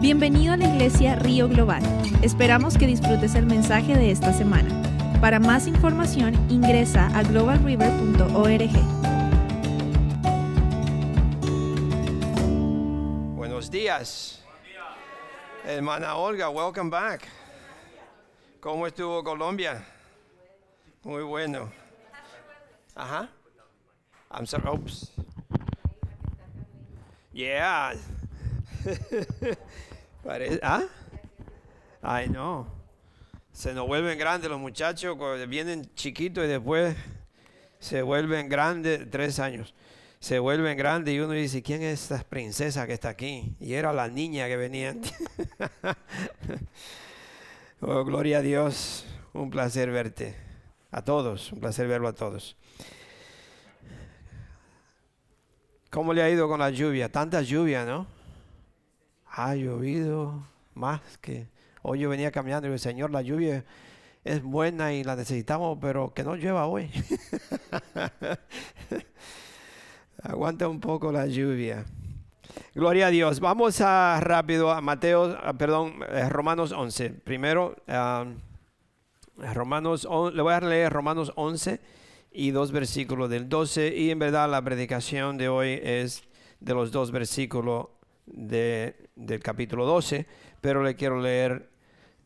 Bienvenido a la iglesia Río Global. Esperamos que disfrutes el mensaje de esta semana. Para más información ingresa a globalriver.org. Buenos días. Hermana Olga, welcome back. ¿Cómo estuvo Colombia? Muy bueno. Ajá. I'm sorry. Oops. Yeah. ¿Ah? Ay, no. Se nos vuelven grandes los muchachos, vienen chiquitos y después se vuelven grandes, tres años. Se vuelven grandes y uno dice, ¿quién es esta princesa que está aquí? Y era la niña que venía. oh, gloria a Dios. Un placer verte. A todos, un placer verlo a todos. ¿Cómo le ha ido con la lluvia? Tanta lluvia, ¿no? Ha llovido más que... Hoy yo venía caminando y dije, Señor, la lluvia es buena y la necesitamos, pero que no llueva hoy. Aguanta un poco la lluvia. Gloria a Dios. Vamos a rápido a Mateo, ah, perdón, eh, Romanos 11. Primero, ah, Romanos, le voy a leer Romanos 11 y dos versículos del 12 y en verdad la predicación de hoy es de los dos versículos de- del capítulo 12, pero le quiero leer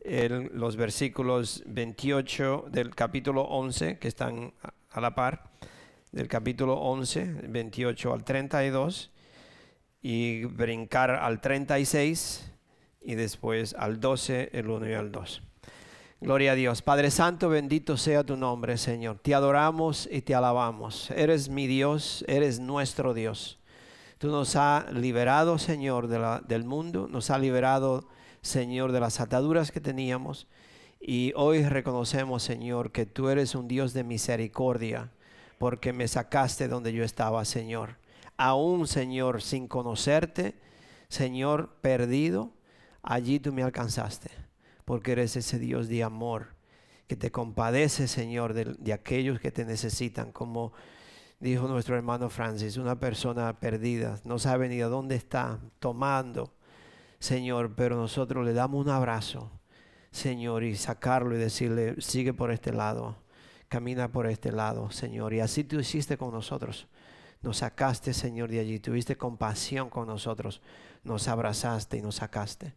el- los versículos 28 del capítulo 11 que están a- la par, del capítulo 11, 28 al 32 y brincar al 36 y después al 12, el 1 y al 2. Gloria a Dios. Padre Santo, bendito sea tu nombre, Señor. Te adoramos y te alabamos. Eres mi Dios, eres nuestro Dios. Tú nos has liberado, Señor, del mundo, nos has liberado, Señor, de las ataduras que teníamos. Y hoy reconocemos, Señor, que tú eres un Dios de misericordia, porque me sacaste donde yo estaba, Señor. Aún, Señor, sin conocerte, Señor, perdido, allí tú me alcanzaste porque eres ese Dios de amor que te compadece, Señor, de, de aquellos que te necesitan, como dijo nuestro hermano Francis, una persona perdida, no sabe ni a dónde está, tomando, Señor, pero nosotros le damos un abrazo, Señor, y sacarlo y decirle, sigue por este lado, camina por este lado, Señor, y así tú hiciste con nosotros. Nos sacaste, Señor, de allí. Tuviste compasión con nosotros. Nos abrazaste y nos sacaste.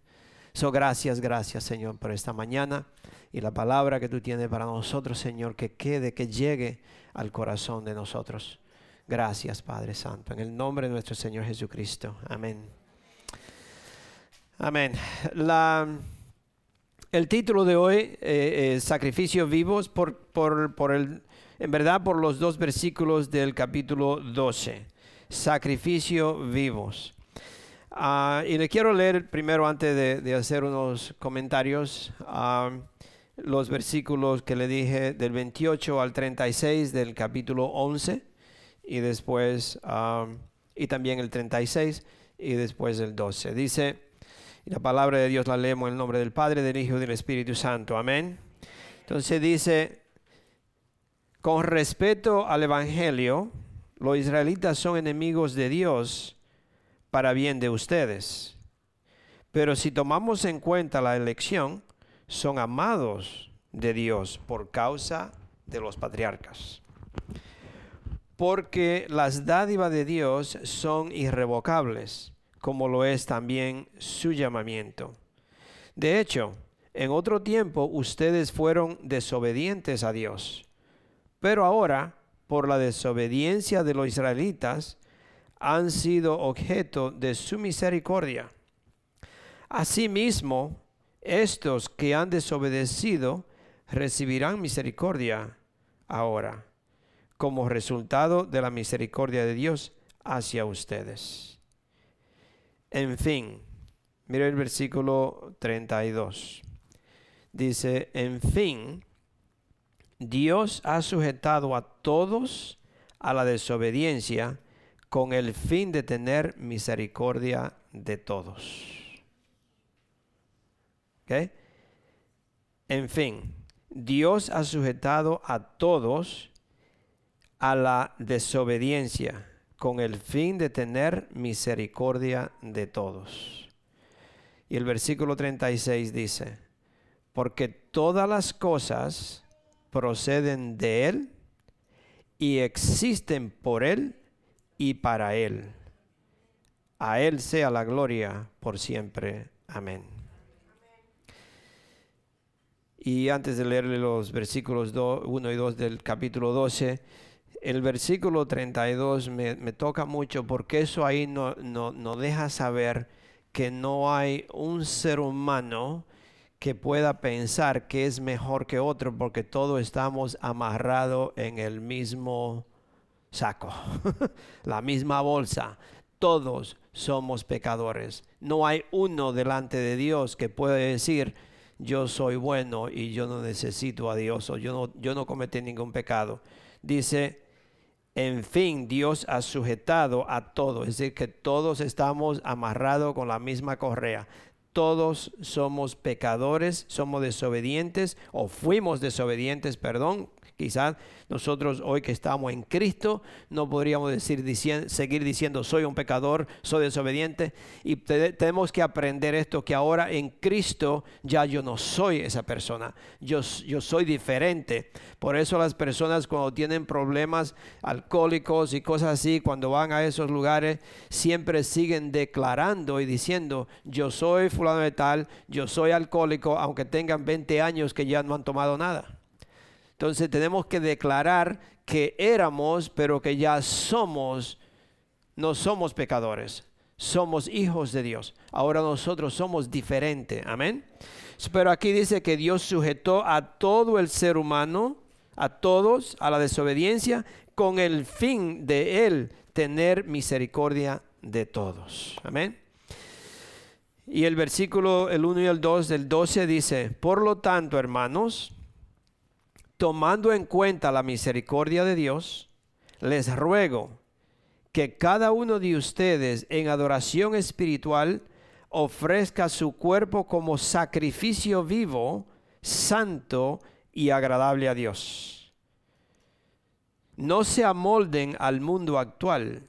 So, gracias, gracias, Señor, por esta mañana y la palabra que tú tienes para nosotros, Señor, que quede, que llegue al corazón de nosotros. Gracias, Padre Santo, en el nombre de nuestro Señor Jesucristo. Amén. Amén. La, el título de hoy eh, es Sacrificios vivos por, por, por el, en verdad por los dos versículos del capítulo 12. Sacrificio vivos. Ah, y le quiero leer primero antes de, de hacer unos comentarios ah, los versículos que le dije del 28 al 36 del capítulo 11 y después y también el 36 y después el 12. Dice, la palabra de Dios la leemos en el nombre del Padre, del Hijo y del Espíritu Santo. Amén. Entonces dice, con respeto al Evangelio, los israelitas son enemigos de Dios para bien de ustedes. Pero si tomamos en cuenta la elección, son amados de Dios por causa de los patriarcas. Porque las dádivas de Dios son irrevocables, como lo es también su llamamiento. De hecho, en otro tiempo ustedes fueron desobedientes a Dios, pero ahora, por la desobediencia de los israelitas, han sido objeto de su misericordia. Asimismo, estos que han desobedecido recibirán misericordia ahora, como resultado de la misericordia de Dios hacia ustedes. En fin, mire el versículo 32. Dice, en fin, Dios ha sujetado a todos a la desobediencia con el fin de tener misericordia de todos. ¿Ok? En fin, Dios ha sujetado a todos a la desobediencia con el fin de tener misericordia de todos. Y el versículo 36 dice, porque todas las cosas proceden de Él y existen por Él y para Él. A Él sea la gloria por siempre. Amén. Y antes de leerle los versículos 1 y 2 del capítulo 12, el versículo 32 me, me toca mucho porque eso ahí no, no, no deja saber que no hay un ser humano que pueda pensar que es mejor que otro porque todos estamos amarrados en el mismo saco, la misma bolsa. Todos somos pecadores. No hay uno delante de Dios que pueda decir, yo soy bueno y yo no necesito a Dios o yo no, yo no cometí ningún pecado. Dice, en fin, Dios ha sujetado a todos, es decir, que todos estamos amarrados con la misma correa todos somos pecadores, somos desobedientes o fuimos desobedientes, perdón, Quizás nosotros hoy que estamos en Cristo no podríamos decir, seguir diciendo soy un pecador, soy desobediente. Y tenemos que aprender esto, que ahora en Cristo ya yo no soy esa persona, yo, yo soy diferente. Por eso las personas cuando tienen problemas alcohólicos y cosas así, cuando van a esos lugares, siempre siguen declarando y diciendo, yo soy fulano de tal, yo soy alcohólico, aunque tengan 20 años que ya no han tomado nada. Entonces tenemos que declarar que éramos, pero que ya somos, no somos pecadores, somos hijos de Dios. Ahora nosotros somos diferentes, amén. Pero aquí dice que Dios sujetó a todo el ser humano, a todos, a la desobediencia, con el fin de Él tener misericordia de todos. Amén. Y el versículo, el 1 y el 2 del 12 dice, por lo tanto, hermanos, tomando en cuenta la misericordia de Dios, les ruego que cada uno de ustedes en adoración espiritual ofrezca su cuerpo como sacrificio vivo, santo y agradable a Dios. No se amolden al mundo actual,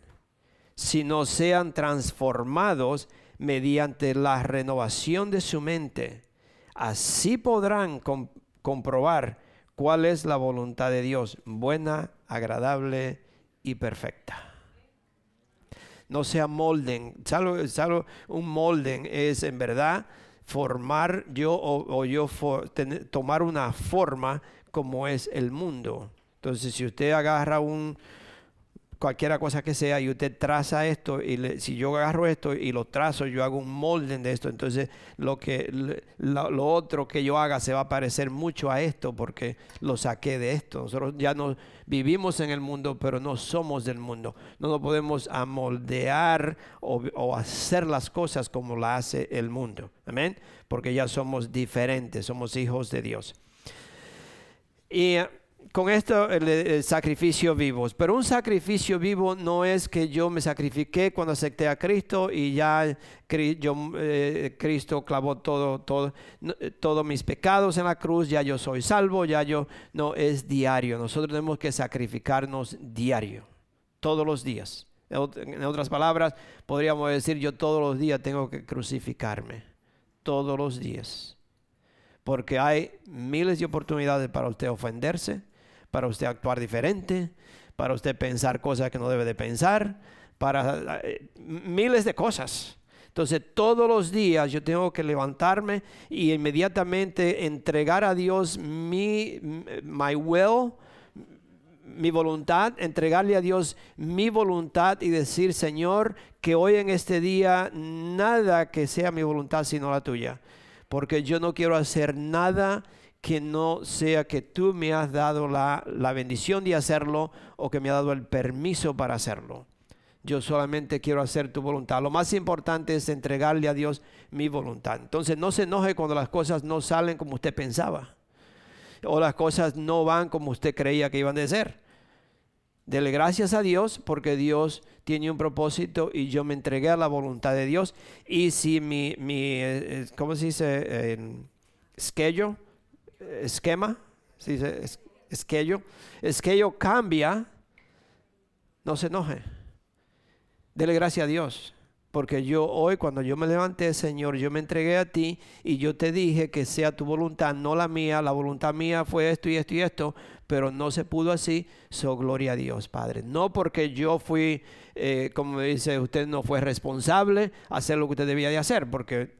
sino sean transformados mediante la renovación de su mente. Así podrán comprobar cuál es la voluntad de Dios, buena, agradable y perfecta. No sea molden, salvo, un molden es en verdad formar yo o, yo tomar una forma como es el mundo. Entonces, si usted agarra un, cualquiera cosa que sea y usted traza esto y si yo agarro esto y lo trazo yo hago un molde de esto entonces lo que lo, otro que yo haga se va a parecer mucho a esto porque lo saqué de esto. Nosotros ya no vivimos en el mundo pero no somos del mundo. No nos podemos amoldear o, o hacer las cosas como la hace el mundo. Amén. Porque ya somos diferentes somos hijos de Dios. Y con esto el, sacrificio vivo. Pero un sacrificio vivo no es que yo me sacrifiqué cuando acepté a Cristo y ya eh, Cristo clavó todo, todo, eh, todos mis pecados en la cruz, ya yo soy salvo, ya yo no es diario. Nosotros tenemos que sacrificarnos diario, todos los días. En otras palabras, podríamos decir yo todos los días tengo que crucificarme, todos los días. Porque hay miles de oportunidades para usted ofenderse, para usted actuar diferente, para usted pensar cosas que no debe de pensar, para eh, miles de cosas. Entonces todos los días yo tengo que levantarme y inmediatamente entregar a Dios mi my will, mi voluntad, entregarle a Dios mi voluntad y decir, Señor, que hoy en este día nada que sea mi voluntad sino la tuya, porque yo no quiero hacer nada que no sea que tú me has dado la, bendición de hacerlo o que me ha dado el permiso para hacerlo. Yo solamente quiero hacer tu voluntad. Lo más importante es entregarle a Dios mi voluntad. Entonces no se enoje cuando las cosas no salen como usted pensaba. O las cosas no van como usted creía que iban de ser. Dele gracias a Dios porque Dios tiene un propósito y yo me entregué a la voluntad de Dios. Y si mi, mi eh, ¿cómo se dice? Eh, esquema, ¿sí? es, esquello, esquello cambia, no se enoje. Dele gracias a Dios. porque yo hoy cuando yo me levanté, Señor, yo me entregué a ti y yo te dije que sea tu voluntad, no la mía, la voluntad mía fue esto y esto y esto, pero no se pudo así, so gloria a Dios, Padre. No porque yo fui, eh, como dice usted, no fue responsable hacer lo que usted debía de hacer, porque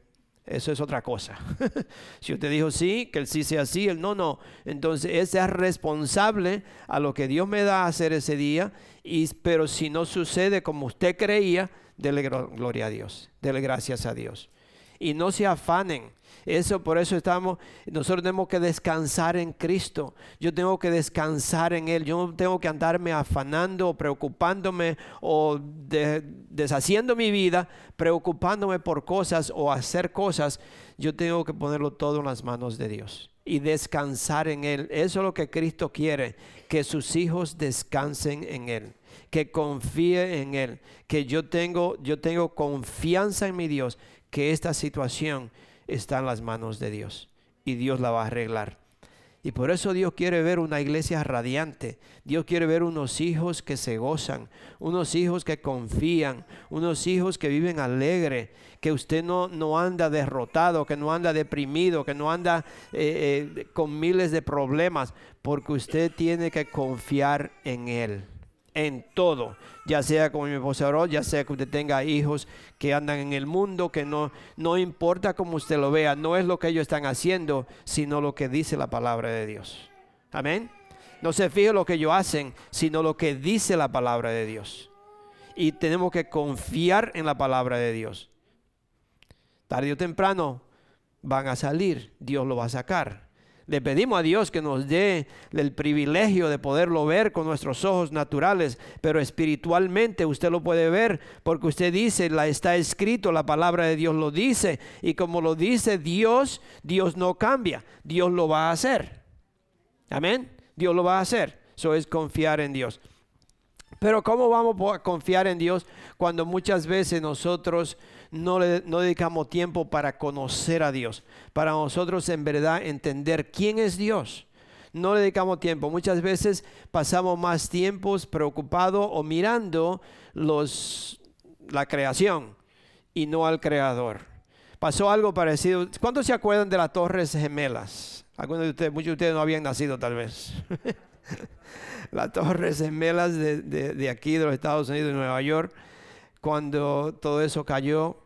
eso es otra cosa. si usted dijo sí, que el sí sea sí, el no, no. Entonces, ese es responsable a lo que Dios me da a hacer ese día. Y, pero si no sucede como usted creía, dele gloria a Dios, dele gracias a Dios. Y no se afanen. Eso por eso estamos, nosotros tenemos que descansar en Cristo. Yo tengo que descansar en Él. Yo no tengo que andarme afanando, preocupándome o deshaciendo mi vida, preocupándome por cosas o hacer cosas. Yo tengo que ponerlo todo en las manos de Dios y descansar en Él. Eso es lo que Cristo quiere, que sus hijos descansen en Él que confíe en Él, que yo tengo, yo tengo confianza en mi Dios, que esta situación está en las manos de Dios y Dios la va a arreglar. Y por eso Dios quiere ver una iglesia radiante. Dios quiere ver unos hijos que se gozan, unos hijos que confían, unos hijos que viven alegre, que usted no, no anda derrotado, que no anda deprimido, que no anda eh, eh, con miles de problemas, porque usted tiene que confiar en Él en todo, ya sea como mi esposa ya sea que usted tenga hijos que andan en el mundo, que no, no importa cómo usted lo vea, no es lo que ellos están haciendo, sino lo que dice la palabra de Dios. Amén. No se fije lo que ellos hacen, sino lo que dice la palabra de Dios. Y tenemos que confiar en la palabra de Dios. Tarde o temprano van a salir, Dios lo va a sacar. Le pedimos a Dios que nos dé el privilegio de poderlo ver con nuestros ojos naturales, pero espiritualmente usted lo puede ver porque usted dice, la está escrito, la palabra de Dios lo dice, y como lo dice Dios, Dios no cambia, Dios lo va a hacer. Amén. Dios lo va a hacer. Eso es confiar en Dios. Pero ¿cómo vamos a confiar en Dios cuando muchas veces nosotros no, le, no dedicamos tiempo para conocer a Dios, para nosotros en verdad entender quién es Dios. No le dedicamos tiempo. Muchas veces pasamos más tiempos preocupados o mirando los, la creación y no al creador. Pasó algo parecido. ¿Cuántos se acuerdan de las Torres Gemelas? Algunos de ustedes, muchos de ustedes no habían nacido tal vez. las Torres Gemelas de, de, de aquí, de los Estados Unidos, de Nueva York cuando todo eso cayó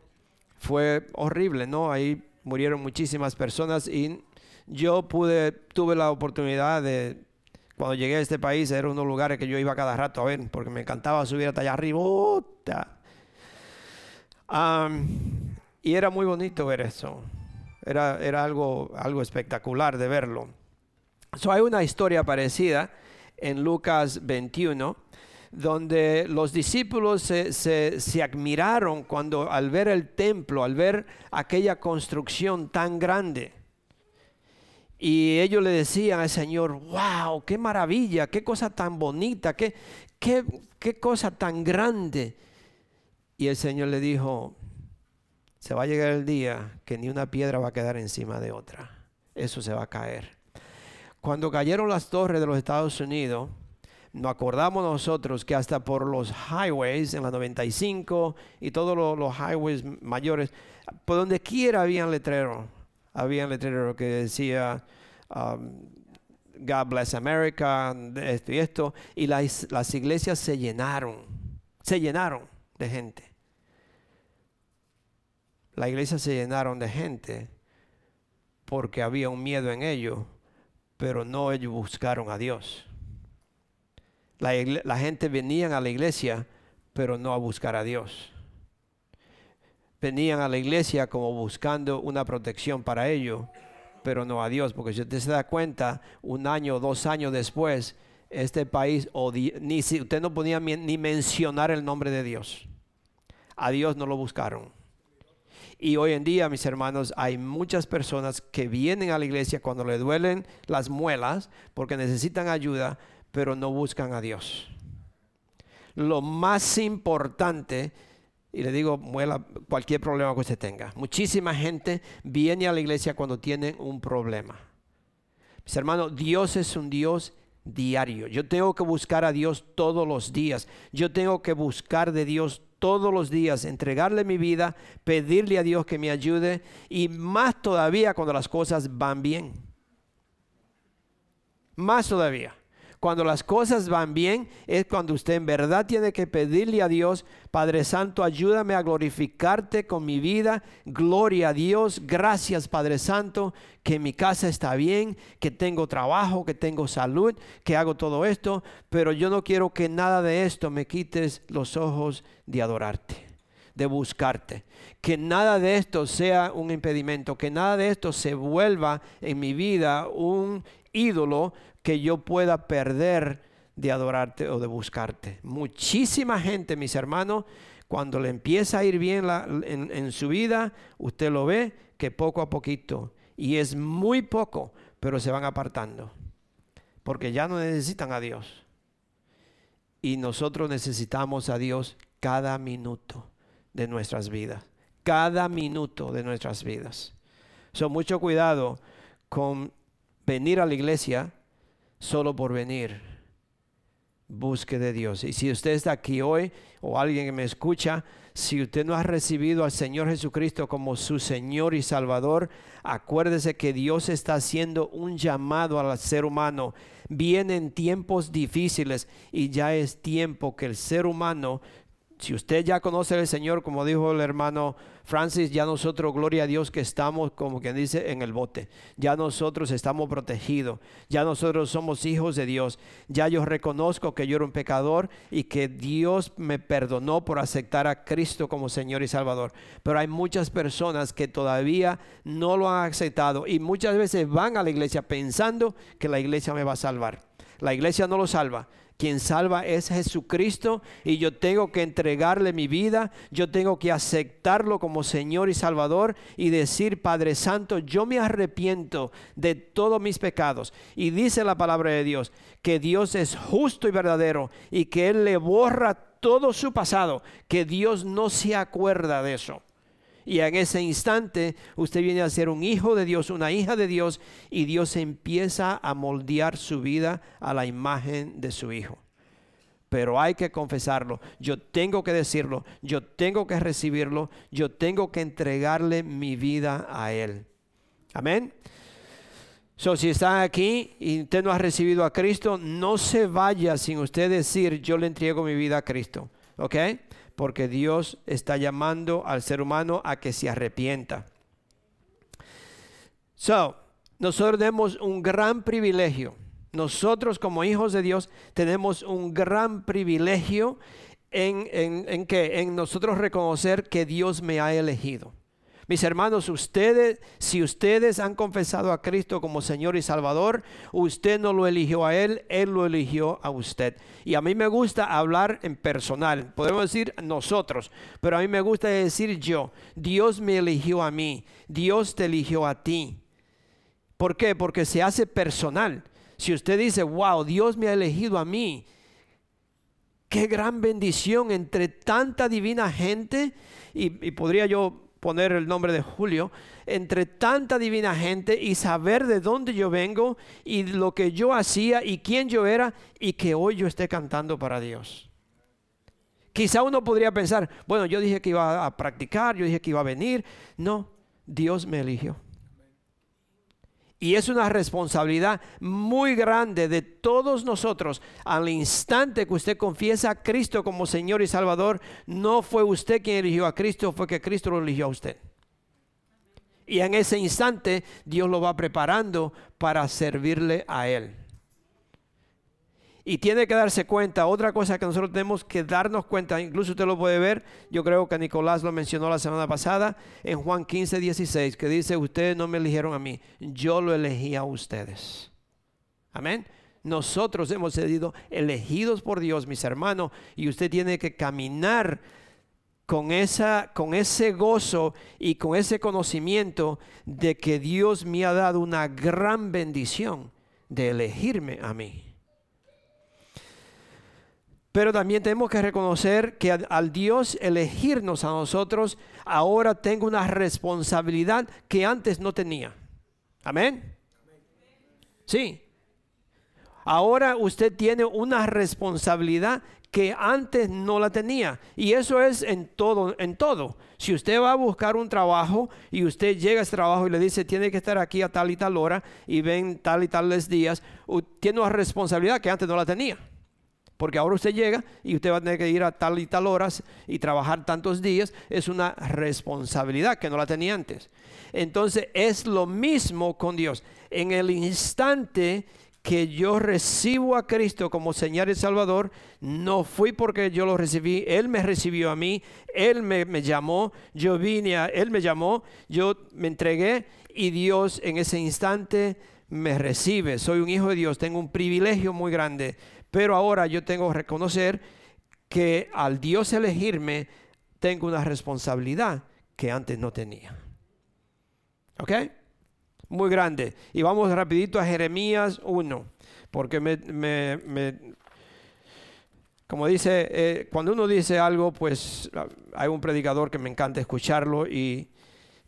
fue horrible, ¿no? Ahí murieron muchísimas personas y yo pude, tuve la oportunidad de, cuando llegué a este país, era unos lugares que yo iba cada rato a ver, porque me encantaba subir hasta allá arriba. y era muy bonito ver eso. Era, era algo, algo espectacular de verlo. So, hay una historia parecida en Lucas 21 donde los discípulos se, admiraron cuando al ver el templo, al ver aquella construcción tan grande. Y ellos le decían al Señor, wow, qué maravilla, qué cosa tan bonita, qué, qué, qué cosa tan grande. Y el Señor le dijo, se va a llegar el día que ni una piedra va a quedar encima de otra. Eso se va a caer. Cuando cayeron las torres de los Estados Unidos, nos acordamos nosotros que hasta por los highways en la 95 y todos los, highways mayores, por donde quiera había letrero, había letrero que decía um, God bless America, esto y esto, y las, las iglesias se llenaron, se llenaron de gente. Las iglesias se llenaron de gente porque había un miedo en ellos, pero no ellos buscaron a Dios. La, gente venía a la iglesia, pero no a buscar a Dios. Venían a la iglesia como buscando una protección para ellos, pero no a Dios, porque si usted se da cuenta, un año o dos años después, este país, ni si usted no podía ni mencionar el nombre de Dios. A Dios no lo buscaron. Y hoy en día, mis hermanos, hay muchas personas que vienen a la iglesia cuando le duelen las muelas porque necesitan ayuda, pero no buscan a Dios. Lo más importante, y le digo, muela cualquier problema que usted tenga. Muchísima gente viene a la iglesia cuando tienen un problema. Mis hermanos, Dios es un Dios diario. Yo tengo que buscar a Dios todos los días. Yo tengo que buscar de Dios todos los días, entregarle mi vida, pedirle a Dios que me ayude y más todavía cuando las cosas van bien. Más todavía. Cuando las cosas van bien es cuando usted en verdad tiene que pedirle a Dios, Padre Santo, ayúdame a glorificarte con mi vida. Gloria a Dios. Gracias, Padre Santo, que mi casa está bien, que tengo trabajo, que tengo salud, que hago todo esto. Pero yo no quiero que nada de esto me quites los ojos de adorarte de buscarte. Que nada de esto sea un impedimento, que nada de esto se vuelva en mi vida un ídolo que yo pueda perder de adorarte o de buscarte. Muchísima gente, mis hermanos, cuando le empieza a ir bien en, en su vida, usted lo ve que poco a poquito, y es muy poco, pero se van apartando, porque ya no necesitan a Dios. Y nosotros necesitamos a Dios cada minuto de nuestras vidas, cada minuto de nuestras vidas. So, mucho cuidado con venir a la iglesia solo por venir. Busque de Dios. Y si usted está aquí hoy o alguien que me escucha, si usted no ha recibido al Señor Jesucristo como su Señor y Salvador, acuérdese que Dios está haciendo un llamado al ser humano. Vienen tiempos difíciles y ya es tiempo que el ser humano si usted ya conoce al Señor, como dijo el hermano Francis, ya nosotros, gloria a Dios, que estamos, como quien dice, en el bote. Ya nosotros estamos protegidos. Ya nosotros somos hijos de Dios. Ya yo reconozco que yo era un pecador y que Dios me perdonó por aceptar a Cristo como Señor y Salvador. Pero hay muchas personas que todavía no lo han aceptado y muchas veces van a la iglesia pensando que la iglesia me va a salvar. La iglesia no lo salva. Quien salva es Jesucristo y yo tengo que entregarle mi vida, yo tengo que aceptarlo como Señor y Salvador y decir, Padre Santo, yo me arrepiento de todos mis pecados. Y dice la palabra de Dios que Dios es justo y verdadero y que Él le borra todo su pasado, que Dios no se acuerda de eso. Y en ese instante usted viene a ser un hijo de Dios, una hija de Dios, y Dios empieza a moldear su vida a la imagen de su hijo. Pero hay que confesarlo, yo tengo que decirlo, yo tengo que recibirlo, yo tengo que entregarle mi vida a Él. Amén. So, si está aquí y usted no ha recibido a Cristo, no se vaya sin usted decir, yo le entrego mi vida a Cristo. ¿Ok? Porque Dios está llamando al ser humano a que se arrepienta. So, nosotros tenemos un gran privilegio. Nosotros como hijos de Dios tenemos un gran privilegio en, en que en nosotros reconocer que Dios me ha elegido. Mis hermanos, ustedes, si ustedes han confesado a Cristo como Señor y Salvador, usted no lo eligió a Él, Él lo eligió a usted. Y a mí me gusta hablar en personal, podemos decir nosotros, pero a mí me gusta decir yo, Dios me eligió a mí, Dios te eligió a ti. ¿Por qué? Porque se hace personal. Si usted dice, wow, Dios me ha elegido a mí, qué gran bendición entre tanta divina gente. Y, y podría yo poner el nombre de Julio, entre tanta divina gente y saber de dónde yo vengo y lo que yo hacía y quién yo era y que hoy yo esté cantando para Dios. Quizá uno podría pensar, bueno, yo dije que iba a practicar, yo dije que iba a venir. No, Dios me eligió. Y es una responsabilidad muy grande de todos nosotros. Al instante que usted confiesa a Cristo como Señor y Salvador, no fue usted quien eligió a Cristo, fue que Cristo lo eligió a usted. Y en ese instante Dios lo va preparando para servirle a Él. Y tiene que darse cuenta, otra cosa que nosotros tenemos que darnos cuenta, incluso usted lo puede ver, yo creo que Nicolás lo mencionó la semana pasada, en Juan 15, 16, que dice, ustedes no me eligieron a mí, yo lo elegí a ustedes. Amén. Nosotros hemos sido elegidos por Dios, mis hermanos, y usted tiene que caminar con, esa, con ese gozo y con ese conocimiento de que Dios me ha dado una gran bendición de elegirme a mí. Pero también tenemos que reconocer que al, Dios elegirnos a nosotros, ahora tengo una responsabilidad que antes no tenía. Amén. Sí. Ahora usted tiene una responsabilidad que antes no la tenía. Y eso es en todo, en todo. Si usted va a buscar un trabajo y usted llega a ese trabajo y le dice, tiene que estar aquí a tal y tal hora y ven tal y tales días, tiene una responsabilidad que antes no la tenía. Porque ahora usted llega y usted va a tener que ir a tal y tal horas y trabajar tantos días. Es una responsabilidad que no la tenía antes. Entonces es lo mismo con Dios. En el instante que yo recibo a Cristo como Señor y Salvador, no fui porque yo lo recibí, Él me recibió a mí, Él me, llamó, yo vine a, Él me llamó, yo me entregué y Dios en ese instante me recibe. Soy un hijo de Dios, tengo un privilegio muy grande, pero ahora yo tengo que reconocer que al Dios elegirme, tengo una responsabilidad que antes no tenía. ¿Ok? muy grande. Y vamos rapidito a Jeremías 1, porque me, como dice, eh, cuando uno dice algo, pues hay un predicador que me encanta escucharlo y,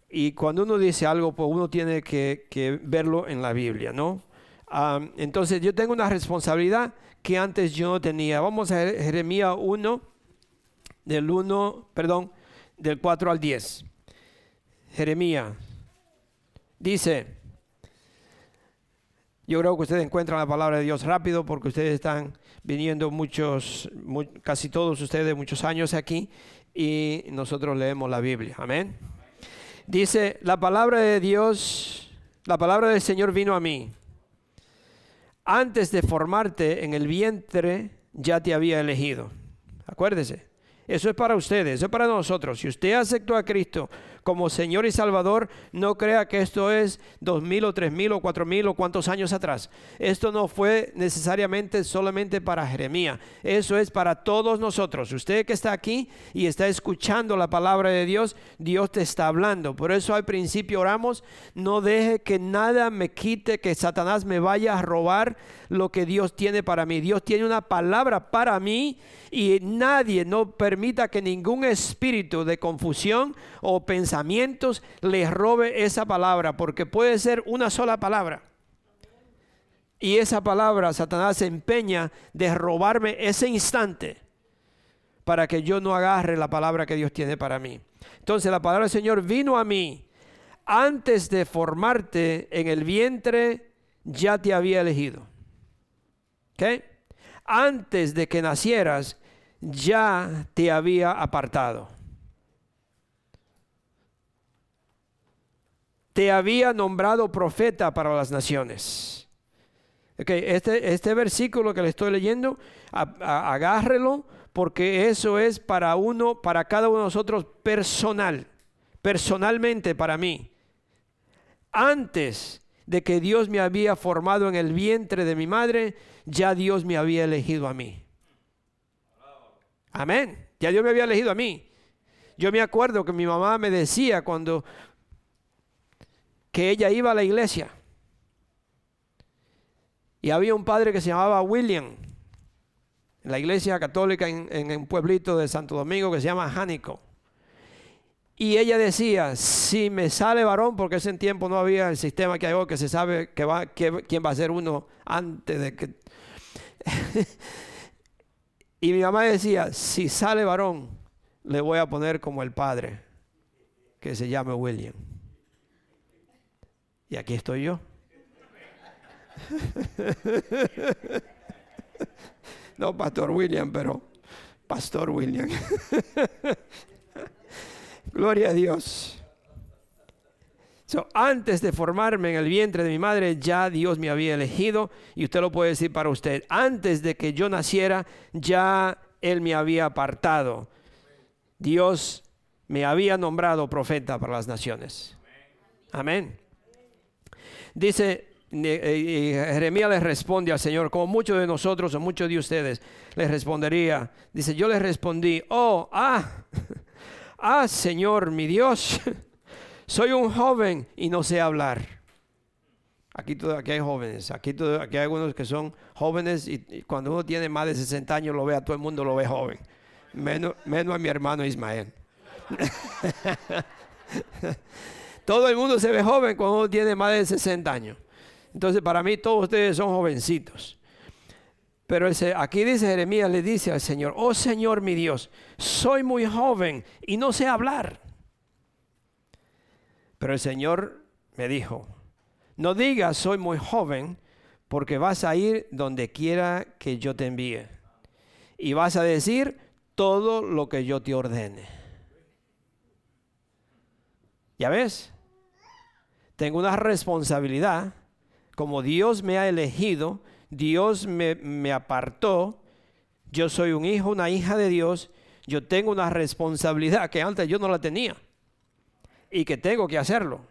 y cuando uno dice algo, pues uno tiene que, verlo en la Biblia, ¿no? entonces yo tengo una responsabilidad que antes yo no tenía. Vamos a Jeremías 1, del 1, perdón, del 4 al 10. Jeremías Dice, yo creo que ustedes encuentran la palabra de Dios rápido porque ustedes están viniendo muchos, casi todos ustedes muchos años aquí y nosotros leemos la Biblia. Amén. Dice, la palabra de Dios, la palabra del Señor vino a mí. Antes de formarte en el vientre ya te había elegido. Acuérdese, eso es para ustedes, eso es para nosotros. Si usted aceptó a Cristo como Señor y Salvador, no crea que esto es dos mil o tres mil o cuatro mil o cuántos años atrás. Esto no fue necesariamente solamente para Jeremías. Eso es para todos nosotros. Usted que está aquí y está escuchando la palabra de Dios, Dios te está hablando. Por eso al principio oramos, no deje que nada me quite, que Satanás me vaya a robar lo que Dios tiene para mí. Dios tiene una palabra para mí y nadie no permita que ningún espíritu de confusión o pensamiento les robe esa palabra, porque puede ser una sola palabra. Y esa palabra Satanás se empeña de robarme ese instante para que yo no agarre la palabra que Dios tiene para mí. Entonces la palabra del Señor vino a mí antes de formarte en el vientre, ya te había elegido. ¿Ok? Antes de que nacieras, ya te había apartado. Te había nombrado profeta para las naciones. este, este versículo que le estoy leyendo, agárrelo porque eso es para uno, para cada uno de nosotros personal, personalmente para mí. Antes de que Dios me había formado en el vientre de mi madre, ya Dios me había elegido a mí. Amén. Ya Dios me había elegido a mí. Yo me acuerdo que mi mamá me decía cuando que ella iba a la iglesia. Y había un padre que se llamaba William, en la iglesia católica en, un pueblito de Santo Domingo que se llama Jánico. Y ella decía, si me sale varón, porque ese tiempo no había el sistema que hay hoy, que se sabe que va, quién va a ser uno antes de que... y mi mamá decía, si sale varón, le voy a poner como el padre, que se llame William. Aquí estoy yo. No, Pastor William, pero Pastor William. Gloria a Dios. antes de formarme en el vientre de mi madre, ya Dios me había elegido. Y usted lo puede decir para usted. Antes de que yo naciera, ya Él me había apartado. Dios me había nombrado profeta para las naciones. Amén. Dice, Jeremías le responde al Señor, como muchos de nosotros o muchos de ustedes les respondería. Dice, yo le respondí, oh, ah, ah, Señor, mi Dios, soy un joven y no sé hablar. Aquí, todo, aquí hay jóvenes, aquí, aquí hay algunos que son jóvenes y, cuando uno tiene más de 60 años lo ve a todo el mundo, lo ve joven. Menos, menos a mi hermano Ismael. Todo el mundo se ve joven cuando tiene más de 60 años. Entonces, para mí, todos ustedes son jovencitos. Pero aquí dice Jeremías, le dice al Señor, oh Señor mi Dios, soy muy joven y no sé hablar. Pero el Señor me dijo, no digas soy muy joven, porque vas a ir donde quiera que yo te envíe. Y vas a decir todo lo que yo te ordene. ¿Ya ves? Tengo una responsabilidad. Como Dios me ha elegido, Dios me, me apartó. Yo soy un hijo, una hija de Dios. Yo tengo una responsabilidad que antes yo no la tenía. Y que tengo que hacerlo.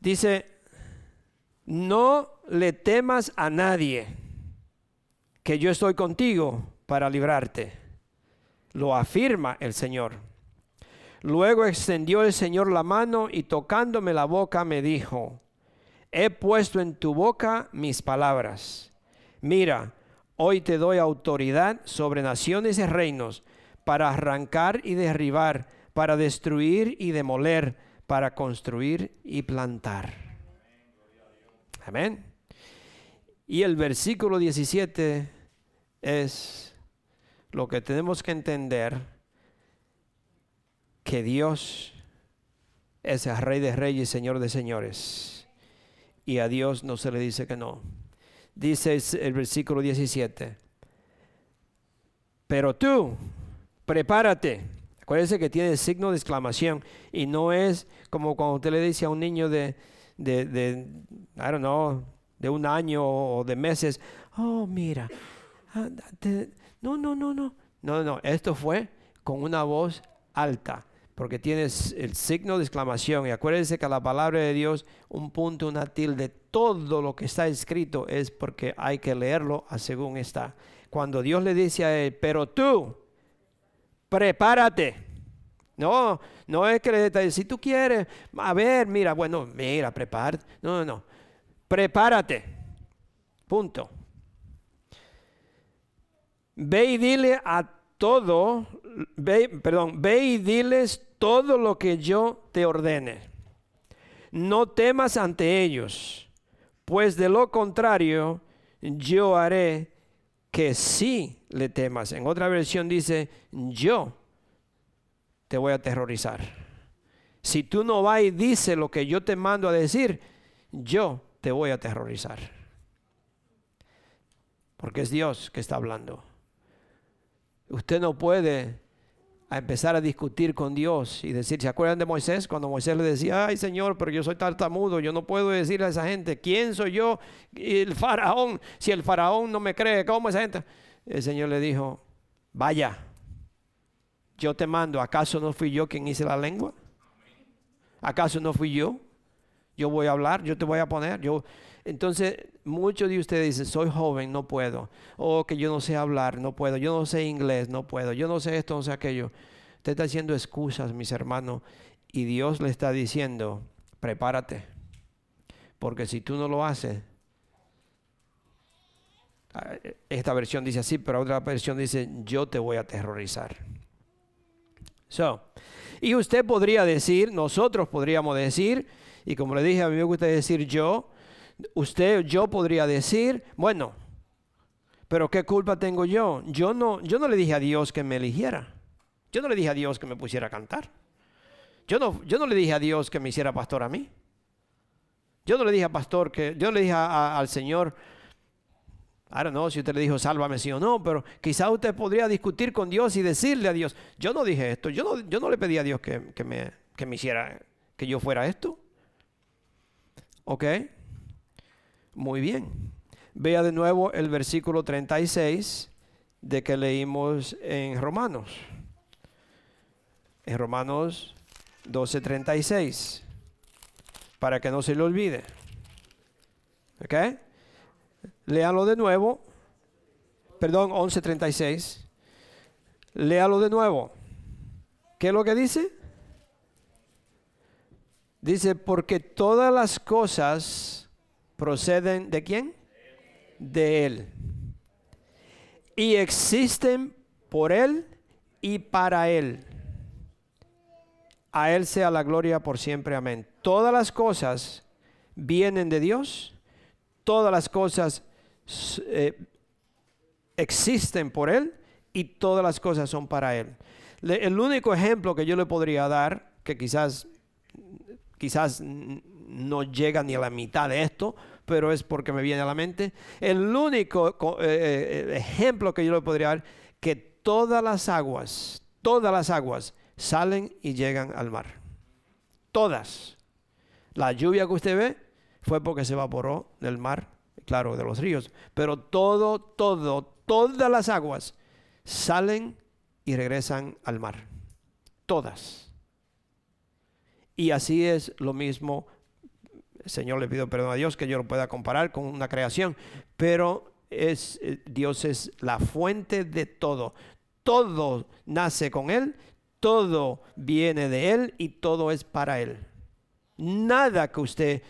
Dice, no le temas a nadie, que yo estoy contigo para librarte. Lo afirma el Señor. Luego extendió el Señor la mano y tocándome la boca me dijo, he puesto en tu boca mis palabras. Mira, hoy te doy autoridad sobre naciones y reinos para arrancar y derribar, para destruir y demoler, para construir y plantar. Amén. Y el versículo 17 es lo que tenemos que entender que Dios es el Rey de Reyes Señor de Señores. Y a Dios no se le dice que no. Dice el versículo 17. Pero tú, prepárate. Acuérdense que tiene signo de exclamación y no es como cuando usted le dice a un niño de, de, de I don't know, de un año o de meses, oh, mira, ah, no, no, no, no. No, no, esto fue con una voz alta porque tienes el signo de exclamación. Y acuérdense que la palabra de Dios, un punto, una tilde, todo lo que está escrito es porque hay que leerlo a según está. Cuando Dios le dice a él, pero tú, prepárate. No, no es que le dice, si tú quieres, a ver, mira, bueno, mira, prepárate. No, no, no. Prepárate. Punto. Ve y dile a todo, ve, perdón, ve y diles todo lo que yo te ordene. No temas ante ellos, pues de lo contrario yo haré que sí le temas. En otra versión dice, yo te voy a aterrorizar. Si tú no vas y dices lo que yo te mando a decir, yo te voy a aterrorizar. Porque es Dios que está hablando. Usted no puede a empezar a discutir con Dios y decir, ¿se acuerdan de Moisés? Cuando Moisés le decía, ay Señor, pero yo soy tartamudo, yo no puedo decirle a esa gente, ¿quién soy yo? El faraón, si el faraón no me cree, ¿cómo esa gente? El Señor le dijo, vaya, yo te mando, ¿acaso no fui yo quien hice la lengua? ¿Acaso no fui yo? Yo voy a hablar, yo te voy a poner, yo... Entonces, muchos de ustedes dicen, soy joven, no puedo. O que yo no sé hablar, no puedo. Yo no sé inglés, no puedo. Yo no sé esto, no sé aquello. Usted está haciendo excusas, mis hermanos. Y Dios le está diciendo, prepárate. Porque si tú no lo haces, ah, esta versión dice así, pero otra versión dice, yo te voy a aterrorizar. So, y usted podría decir, nosotros podríamos decir, y como le dije, a mí me gusta decir yo, usted, yo podría decir, bueno, pero ¿qué culpa tengo yo? Yo no, yo no le dije a Dios que me eligiera. Yo no le dije a Dios que me pusiera a cantar. Yo no, yo no le dije a Dios que me hiciera pastor a mí. Yo no le dije a pastor que, yo le dije al Señor, ahora no si usted le dijo sálvame sí o no, pero quizá usted podría discutir con Dios y decirle a Dios, yo no dije esto, yo no, yo no le pedí a Dios que, me, que me hiciera, que yo fuera esto. ¿Ok? Muy bien. Vea de nuevo el versículo 36 de que leímos en Romanos. En Romanos 12:36. Para que no se le olvide. ¿Ok? Léalo de nuevo. Perdón, 11:36. Léalo de nuevo. ¿Qué es lo que dice? Dice, porque todas las cosas proceden de quién? De Él. Y existen por Él y para Él. A Él sea la gloria por siempre. Amén. Todas las cosas vienen de Dios. Todas las cosas eh, existen por Él y todas las cosas son para Él. el único ejemplo que yo le podría dar, que quizás, quizás no llega ni a la mitad de esto, pero es porque me viene a la mente, el único eh, eh, ejemplo que yo le podría dar, que todas las aguas, todas las aguas salen y llegan al mar. Todas. La lluvia que usted ve fue porque se evaporó del mar, claro, de los ríos. Pero todo, todo, todas las aguas salen y regresan al mar. Todas. Y así es lo mismo. Señor, le pido perdón a Dios que yo lo pueda comparar con una creación, pero es eh, Dios es la fuente de todo. Todo nace con él, todo viene de Él y todo es para Él. Nada que usted,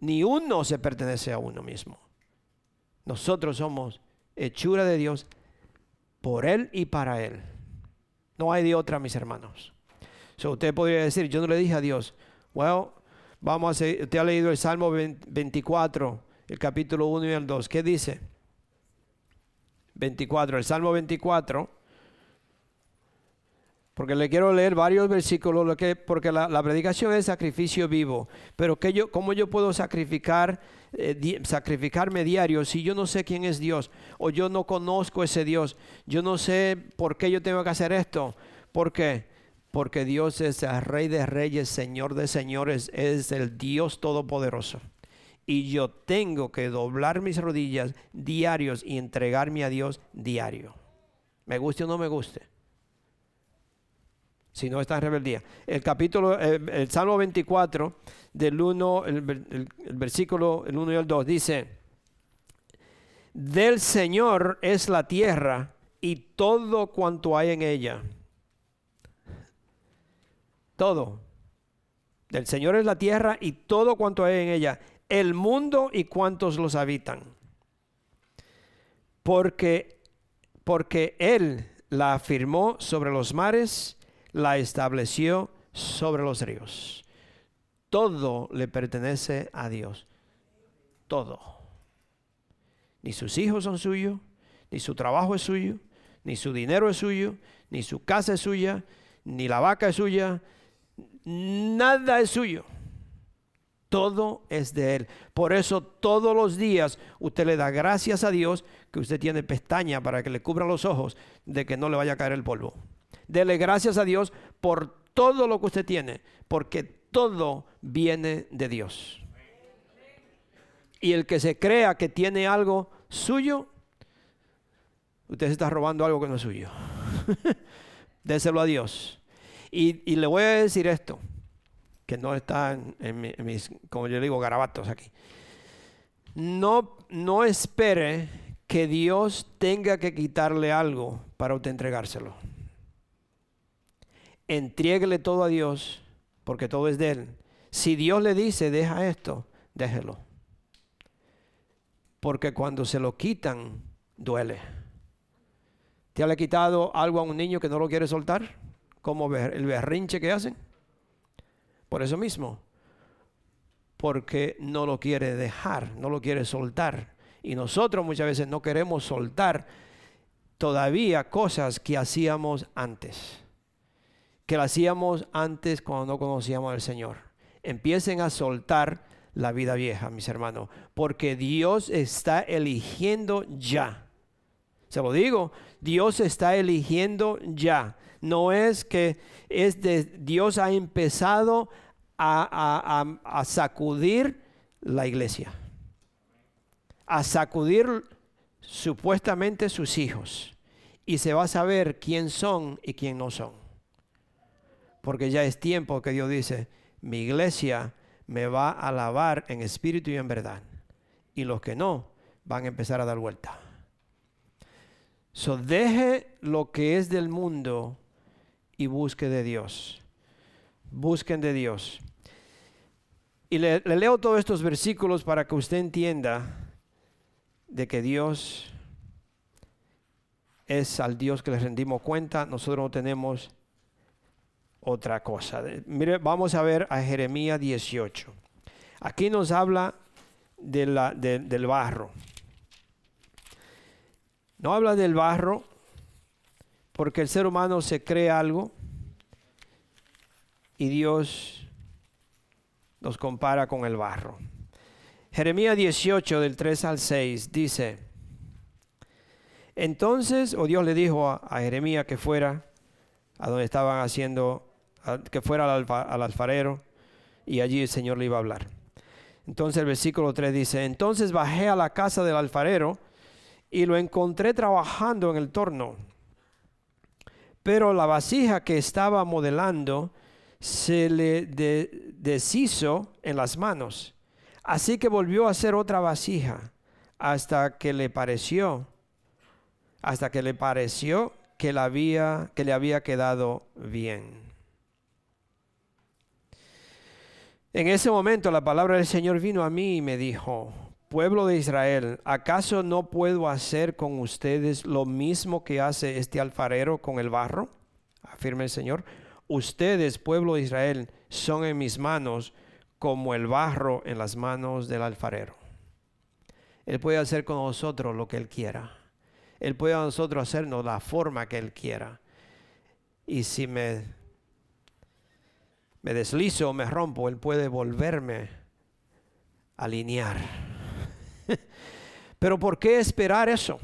ni uno se pertenece a uno mismo. Nosotros somos hechura de Dios por Él y para Él. No hay de otra, mis hermanos. So, usted podría decir, yo no le dije a Dios, bueno, vamos a seguir. Usted ha leído el Salmo 24, el capítulo 1 y el 2. ¿Qué dice? 24, el Salmo 24 porque le quiero leer varios versículos, porque la, predicación es sacrificio vivo. Pero que ¿cómo yo puedo sacrificar, eh, sacrificarme diario si yo no sé quién es Dios? O yo no conozco ese Dios. Yo no sé por qué yo tengo que hacer esto. ¿Por qué? Porque Dios es el Rey de Reyes, Señor de Señores, es el Dios Todopoderoso. Y yo tengo que doblar mis rodillas diarios y entregarme a Dios diario. Me guste o no me guste si no está en rebeldía. El capítulo, el, Salmo 24, del 1, el, versículo el 1 y el 2, dice, del Señor es la tierra y todo cuanto hay en ella. Todo. Del Señor es la tierra y todo cuanto hay en ella. El mundo y cuantos los habitan. Porque, porque Él la afirmó sobre los mares la estableció sobre los ríos. Todo le pertenece a Dios. Todo. Ni sus hijos son suyos, ni su trabajo es suyo, ni su dinero es suyo, ni su casa es suya, ni la vaca es suya. Nada es suyo. Todo es de Él. Por eso todos los días usted le da gracias a Dios que usted tiene pestaña para que le cubra los ojos de que no le vaya a caer el polvo. Dele gracias a Dios por todo lo que usted tiene, porque todo viene de Dios. Y el que se crea que tiene algo suyo, usted se está robando algo que no es suyo. Déselo a Dios. Y, le voy a decir esto, que no está en, mis, como yo digo, garabatos aquí. No, no espere que Dios tenga que quitarle algo para usted entregárselo entréguele todo a Dios, porque todo es de Él. Si Dios le dice, deja esto, déjelo. Porque cuando se lo quitan, duele. ¿Te ha quitado algo a un niño que no lo quiere soltar? Como el berrinche que hacen. Por eso mismo. Porque no lo quiere dejar, no lo quiere soltar. Y nosotros muchas veces no queremos soltar todavía cosas que hacíamos antes que lo hacíamos antes cuando no conocíamos al Señor. Empiecen a soltar la vida vieja, mis hermanos, porque Dios está eligiendo ya. Se lo digo, Dios está eligiendo ya. No es que es de, Dios ha empezado a, a sacudir la iglesia, a sacudir supuestamente sus hijos. Y se va a saber quién son y quién no son porque ya es tiempo que Dios dice, mi iglesia me va a alabar en espíritu y en verdad. Y los que no, van a empezar a dar vuelta. So, deje lo que es del mundo y busque de Dios. Busquen de Dios. Y le, le, leo todos estos versículos para que usted entienda de que Dios es al Dios que le rendimos cuenta. Nosotros no tenemos otra cosa. Mire, vamos a ver a Jeremías 18. Aquí nos habla de la, del barro. No habla del barro, porque el ser humano se cree algo y Dios nos compara con el barro. Jeremías 18 del 3 al 6 dice, entonces, o Dios le dijo a, Jeremías que fuera a donde estaban haciendo, que fuera al, al alfarero, y allí el Señor le iba a hablar. Entonces el versículo 3 dice, entonces bajé a la casa del alfarero y lo encontré trabajando en el torno. Pero la vasija que estaba modelando se le deshizo en las manos. Así que volvió a hacer otra vasija hasta que le pareció, hasta que le pareció que, la había, que le había quedado bien. En ese momento la palabra del Señor vino a mí y me dijo, pueblo de Israel, ¿acaso no puedo hacer con ustedes lo mismo que hace este alfarero con el barro? Afirma el Señor. Ustedes, pueblo de Israel, son en mis manos como el barro en las manos del alfarero. Él puede hacer con nosotros lo que Él quiera. Él puede a nosotros hacernos la forma que Él quiera. Y si me me deslizo o me rompo, Él puede volverme a alinear. Pero ¿por qué esperar eso?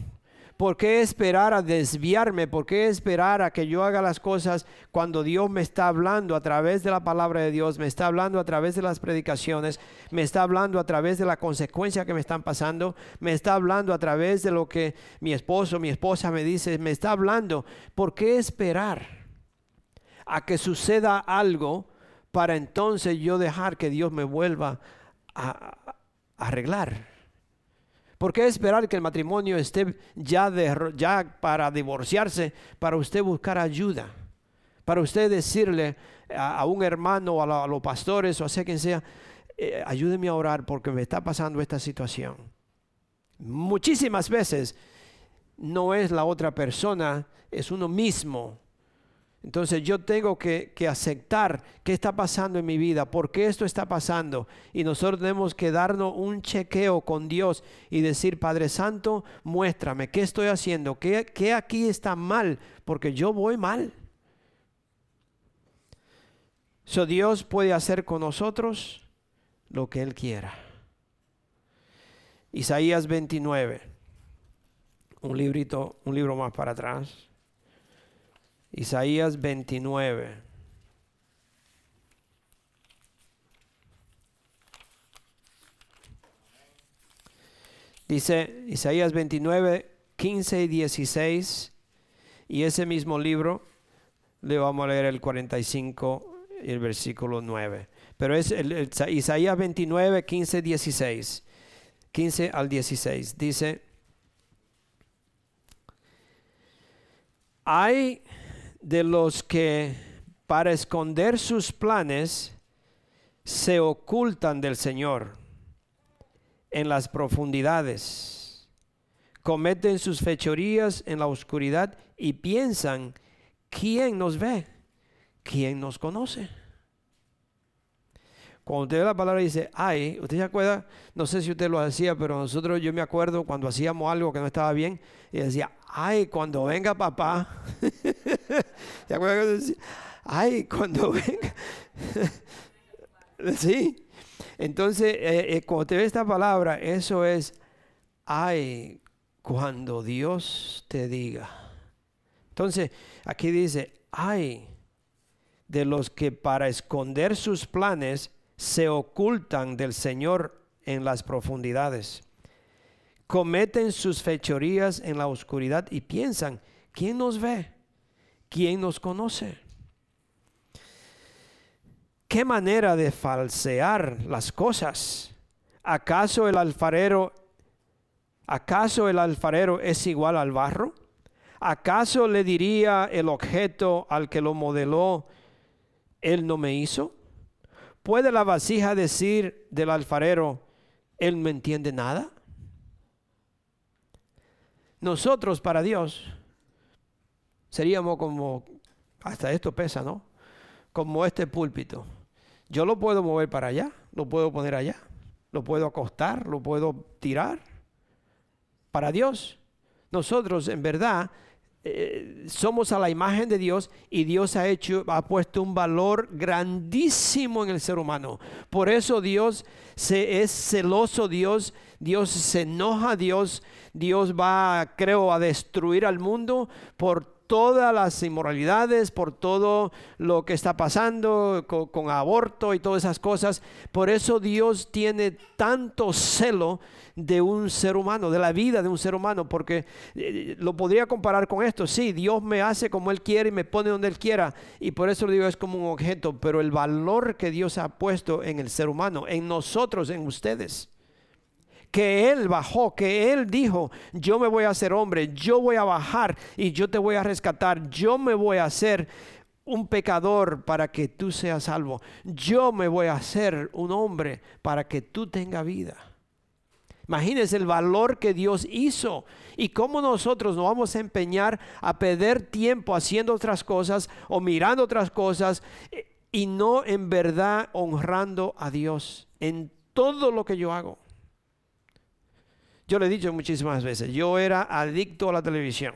¿Por qué esperar a desviarme? ¿Por qué esperar a que yo haga las cosas cuando Dios me está hablando a través de la palabra de Dios, me está hablando a través de las predicaciones, me está hablando a través de la consecuencia que me están pasando, me está hablando a través de lo que mi esposo, mi esposa me dice, me está hablando? ¿Por qué esperar a que suceda algo para entonces yo dejar que Dios me vuelva a, arreglar. ¿Por qué esperar que el matrimonio esté ya, para divorciarse, para usted buscar ayuda? Para usted decirle a, un hermano, a, los pastores o a sea quien sea, eh, ayúdeme a orar porque me está pasando esta situación. Muchísimas veces no es la otra persona, es uno mismo entonces yo tengo que, aceptar qué está pasando en mi vida, por qué esto está pasando. Y nosotros tenemos que darnos un chequeo con Dios y decir, Padre Santo, muéstrame qué estoy haciendo, qué, qué aquí está mal, porque yo voy mal. So Dios puede hacer con nosotros lo que Él quiera. Isaías 29, un librito, un libro más para atrás. Isaías 29. Dice Isaías 29, 15 y 16. Y ese mismo libro le vamos a leer el 45 y el versículo 9. Pero es el, Isaías 29, 15, 16. 15 al 16. Dice, hay de los que para esconder sus planes se ocultan del Señor en las profundidades, cometen sus fechorías en la oscuridad y piensan, ¿quién nos ve? ¿Quién nos conoce? Cuando usted ve la palabra dice, ay, usted se acuerda, no sé si usted lo hacía, pero nosotros yo me acuerdo cuando hacíamos algo que no estaba bien y decía, ay, cuando venga papá. ¿Se acuerdan? Ay, cuando venga. sí. Entonces, eh, eh, cuando te ve esta palabra, eso es, ay, cuando Dios te diga. Entonces, aquí dice, ay, de los que para esconder sus planes se ocultan del Señor en las profundidades cometen sus fechorías en la oscuridad y piensan, ¿quién nos ve? ¿Quién nos conoce? ¿Qué manera de falsear las cosas? ¿Acaso el alfarero acaso el alfarero es igual al barro? ¿Acaso le diría el objeto al que lo modeló, él no me hizo? ¿Puede la vasija decir del alfarero, él no entiende nada? Nosotros para Dios seríamos como, hasta esto pesa, ¿no? Como este púlpito. Yo lo puedo mover para allá, lo puedo poner allá, lo puedo acostar, lo puedo tirar. Para Dios nosotros en verdad eh, somos a la imagen de Dios y Dios ha hecho, ha puesto un valor grandísimo en el ser humano. Por eso Dios se, es celoso, Dios, Dios se enoja, Dios, Dios va, creo, a destruir al mundo por todas las inmoralidades, por todo lo que está pasando con, aborto y todas esas cosas. Por eso Dios tiene tanto celo de un ser humano, de la vida de un ser humano, porque eh, lo podría comparar con esto. Sí, Dios me hace como Él quiere y me pone donde Él quiera. Y por eso lo digo, es como un objeto, pero el valor que Dios ha puesto en el ser humano, en nosotros, en ustedes que Él bajó, que Él dijo, yo me voy a hacer hombre, yo voy a bajar y yo te voy a rescatar, yo me voy a hacer un pecador para que tú seas salvo, yo me voy a hacer un hombre para que tú tengas vida. Imagínense el valor que Dios hizo y cómo nosotros nos vamos a empeñar a perder tiempo haciendo otras cosas o mirando otras cosas y no en verdad honrando a Dios en todo lo que yo hago. Yo le he dicho muchísimas veces, yo era adicto a la televisión.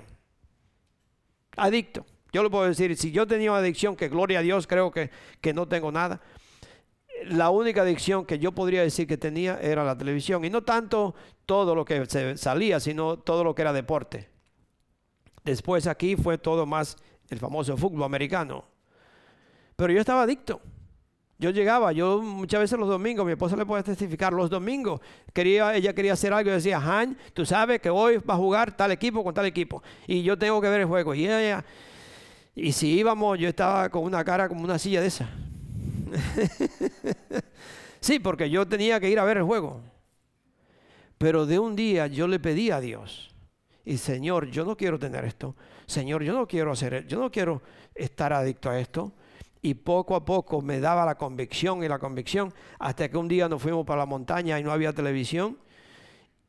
Adicto. Yo le puedo decir, si yo tenía una adicción, que gloria a Dios, creo que, que no tengo nada. La única adicción que yo podría decir que tenía era la televisión. Y no tanto todo lo que se salía, sino todo lo que era deporte. Después aquí fue todo más el famoso fútbol americano. Pero yo estaba adicto. Yo llegaba, yo muchas veces los domingos, mi esposa le puede testificar, los domingos quería, ella quería hacer algo y decía, Han, tú sabes que hoy va a jugar tal equipo con tal equipo y yo tengo que ver el juego. Y ella, y si íbamos, yo estaba con una cara como una silla de esa. sí, porque yo tenía que ir a ver el juego. Pero de un día yo le pedí a Dios, y Señor, yo no quiero tener esto. Señor, yo no quiero hacer, yo no quiero estar adicto a esto y poco a poco me daba la convicción y la convicción hasta que un día nos fuimos para la montaña y no había televisión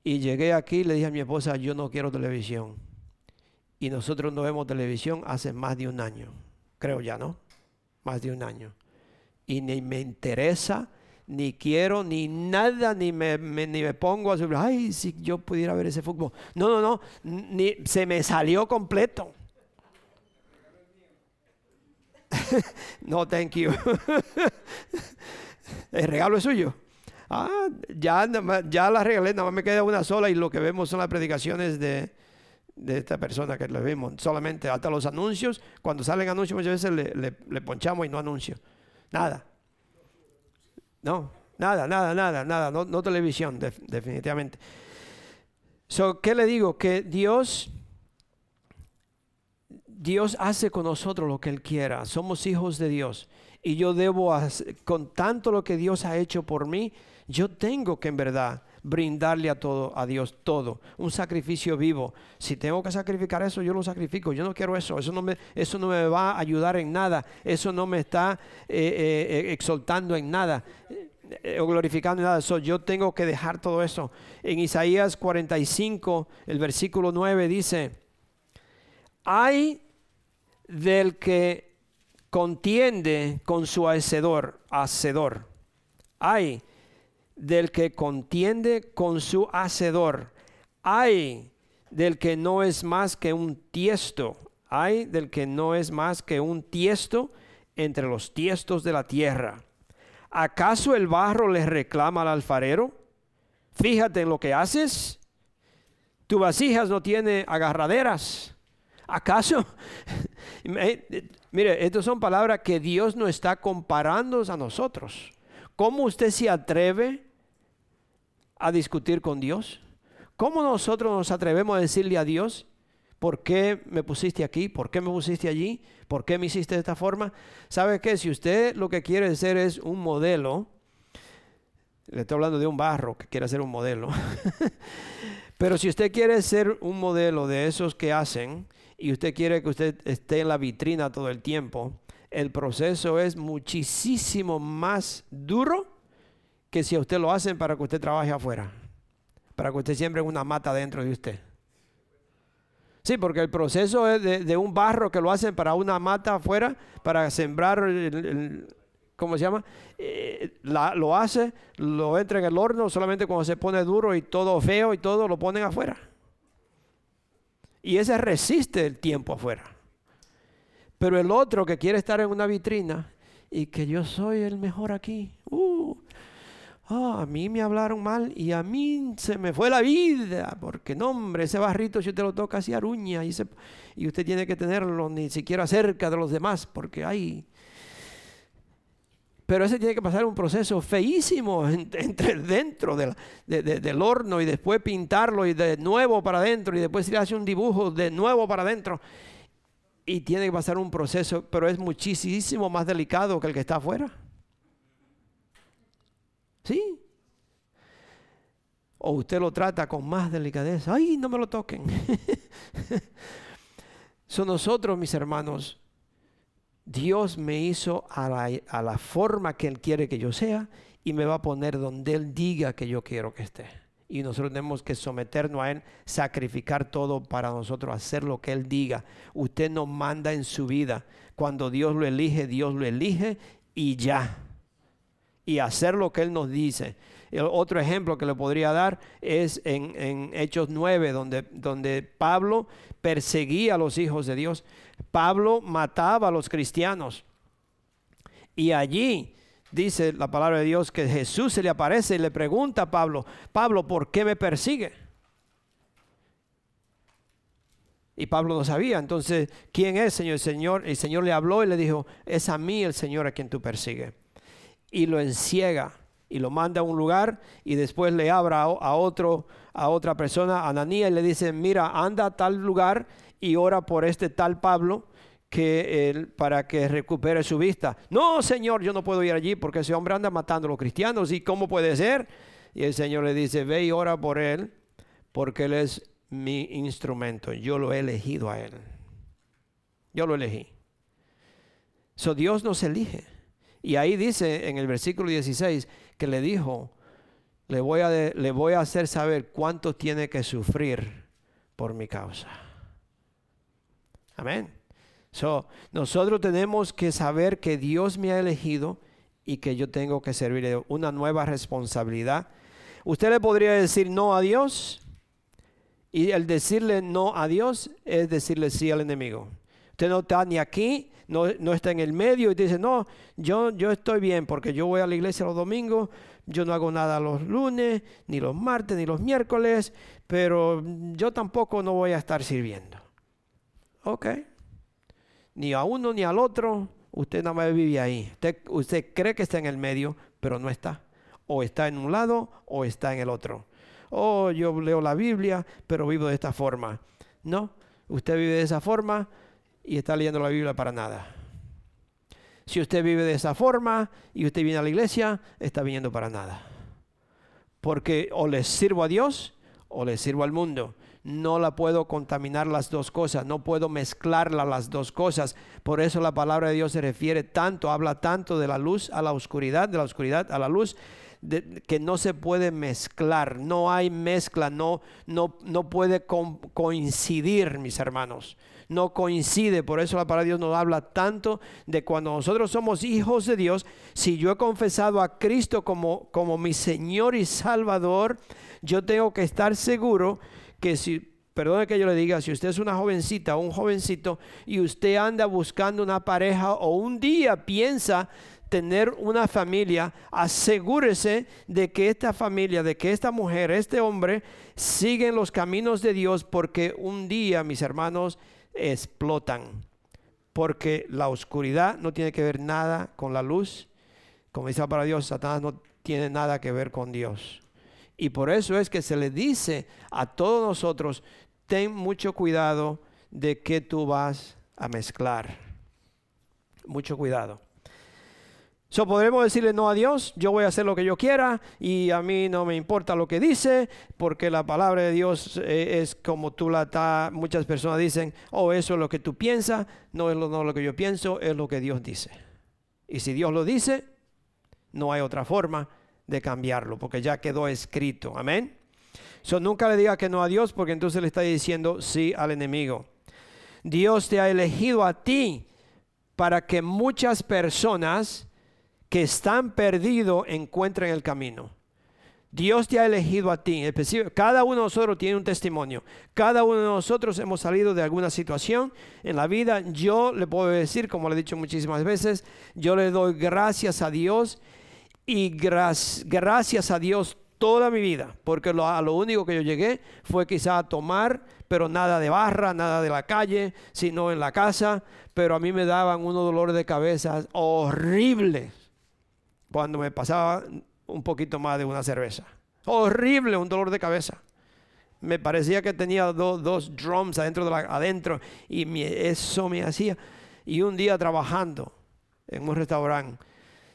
y llegué aquí y le dije a mi esposa yo no quiero televisión y nosotros no vemos televisión hace más de un año creo ya no más de un año. Y ni me interesa ni quiero ni nada ni me, ni me pongo a subir ay si yo pudiera ver ese fútbol no no no ni se me salió completo no, thank you. El regalo es suyo. Ah, ya, ya la regalé, nada más me queda una sola y lo que vemos son las predicaciones de, esta persona que le vimos. Solamente hasta los anuncios, cuando salen anuncios muchas veces le, ponchamos y no anuncio. Nada. No, nada, nada, nada, nada. No, televisión, definitivamente. So, ¿Qué le digo? Que Dios Dios hace con nosotros lo que Él quiera. Somos hijos de Dios. Y yo debo, con tanto lo que Dios ha hecho por mí, yo tengo que en verdad brindarle a todo, a Dios todo, un sacrificio vivo. Si tengo que sacrificar eso, yo lo sacrifico. Yo no quiero eso. Eso no me, eso no me va a ayudar en nada. Eso no me está eh, eh, eh, exaltando en nada o glorificando en nada. eso yo tengo que dejar todo eso. En Isaías 45, el versículo 9 dice, hay del que contiende con su hacedor, hacedor. Hay del que contiende con su hacedor. Hay del que no es más que un tiesto. Hay del que no es más que un tiesto entre los tiestos de la tierra. ¿Acaso el barro le reclama al alfarero? Fíjate en lo que haces. Tu vasijas no tiene agarraderas. ¿Acaso? Mire, estas son palabras que Dios no está comparando a nosotros. ¿Cómo usted se atreve a discutir con Dios? ¿Cómo nosotros nos atrevemos a decirle a Dios, ¿por qué me pusiste aquí? ¿Por qué me pusiste allí? ¿Por qué me hiciste de esta forma? ¿Sabe qué? Si usted lo que quiere ser es un modelo, le estoy hablando de un barro que quiere ser un modelo, pero si usted quiere ser un modelo de esos que hacen, y usted quiere que usted esté en la vitrina todo el tiempo, el proceso es muchísimo más duro que si usted lo hacen para que usted trabaje afuera, para que usted siembre una mata dentro de usted. Sí, porque el proceso es de, un barro que lo hacen para una mata afuera, para sembrar, el, ¿cómo se llama? Eh, lo hace, lo entra en el horno solamente cuando se pone duro y todo feo y todo lo ponen afuera. Y ese resiste el tiempo afuera. Pero el otro que quiere estar en una vitrina y que yo soy el mejor aquí. Uh, ah, a mí me hablaron mal y a mí se me fue la vida. Porque no, hombre, ese barrito si usted lo toca así aruña y, y usted tiene que tenerlo ni siquiera cerca de los demás porque hay pero ese tiene que pasar un proceso feísimo entre dentro del horno y después pintarlo y de nuevo para adentro y después se le hace un dibujo de nuevo para adentro. Y tiene que pasar un proceso, pero es muchísimo más delicado que el que está afuera. ¿Sí? O usted lo trata con más delicadeza. ¡Ay, no me lo toquen! Son nosotros, mis hermanos, Dios me hizo a la, forma que Él quiere que yo sea y me va a poner donde Él diga que yo quiero que esté. Y nosotros tenemos que someternos a Él, sacrificar todo para nosotros, hacer lo que Él diga. Usted no manda en su vida. Cuando Dios lo elige, Dios lo elige y ya. Y hacer lo que Él nos dice. El otro ejemplo que le podría dar es en, en Hechos 9, donde, donde Pablo perseguía a los hijos de Dios. Pablo mataba a los cristianos. Y allí dice la palabra de Dios que Jesús se le aparece y le pregunta a Pablo, Pablo, ¿por qué me persigue? Y Pablo no sabía. Entonces, ¿quién es, Señor? El Señor, el Señor le habló y le dijo, es a mí el Señor a quien tú persigues. Y lo enciega y lo manda a un lugar y después le abra a, otro, a otra persona, a Ananías, y le dice, mira, anda a tal lugar y ora por este tal Pablo que él, para que recupere su vista. No, Señor, yo no puedo ir allí porque ese hombre anda matando a los cristianos. ¿Y cómo puede ser? Y el Señor le dice, ve y ora por él porque él es mi instrumento. Yo lo he elegido a él. Yo lo elegí. So Dios nos elige. Y ahí dice en el versículo 16 que le dijo, le voy a, le voy a hacer saber cuánto tiene que sufrir por mi causa. Amén. So, nosotros tenemos que saber que Dios me ha elegido y que yo tengo que servir una nueva responsabilidad. Usted le podría decir no a Dios y el decirle no a Dios es decirle sí al enemigo. Usted no está ni aquí, no, no está en el medio y dice, no, yo, yo estoy bien porque yo voy a la iglesia los domingos, yo no hago nada los lunes, ni los martes, ni los miércoles, pero yo tampoco no voy a estar sirviendo. Ok. Ni a uno ni al otro, usted nada más vive ahí. Usted, cree que está en el medio, pero no está. O está en un lado o está en el otro. Oh, yo leo la Biblia, pero vivo de esta forma. No, usted vive de esa forma y está leyendo la Biblia para nada. Si usted vive de esa forma y usted viene a la iglesia, está viniendo para nada. Porque o le sirvo a Dios o le sirvo al mundo no la puedo contaminar las dos cosas, no puedo mezclarla las dos cosas. Por eso la palabra de Dios se refiere tanto, habla tanto de la luz a la oscuridad, de la oscuridad a la luz, que no se puede mezclar, no hay mezcla, no, no, no puede coincidir, mis hermanos. No coincide, por eso la palabra de Dios nos habla tanto de cuando nosotros somos hijos de Dios. Si yo he confesado a Cristo como, como mi Señor y Salvador, yo tengo que estar seguro que si, perdone que yo le diga, si usted es una jovencita o un jovencito y usted anda buscando una pareja o un día piensa tener una familia, asegúrese de que esta familia, de que esta mujer, este hombre, siguen los caminos de Dios porque un día, mis hermanos, explotan. Porque la oscuridad no tiene que ver nada con la luz. Como dice para Dios, Satanás no tiene nada que ver con Dios. Y por eso es que se le dice a todos nosotros, ten mucho cuidado de que tú vas a mezclar. Mucho cuidado. So, podremos decirle no a Dios, yo voy a hacer lo que yo quiera y a mí no me importa lo que dice, porque la palabra de Dios eh, es como tú la está, muchas personas dicen, oh, eso es lo que tú piensas, no es lo que yo pienso, es lo que Dios dice. Y si Dios lo dice, no hay otra forma de cambiarlo, porque ya quedó escrito. Amén. So, nunca le diga que no a Dios, porque entonces le está diciendo sí al enemigo. Dios te ha elegido a ti para que muchas personas que están perdidos encuentren el camino. Dios te ha elegido a ti. Cada uno de nosotros tiene un testimonio. Cada uno de nosotros hemos salido de alguna situación en la vida. Yo le puedo decir, como le he dicho muchísimas veces, yo le doy gracias a Dios y gracias a Dios toda mi vida, porque a lo único que yo llegué fue quizá a tomar, pero nada de barra, nada de la calle, sino en la casa, pero a mí me daban unos dolores de cabeza horribles cuando me pasaba un poquito más de una cerveza. Horrible, un dolor de cabeza. Me parecía que tenía dos drums adentro, adentro y eso me hacía. Y un día trabajando en un restaurante,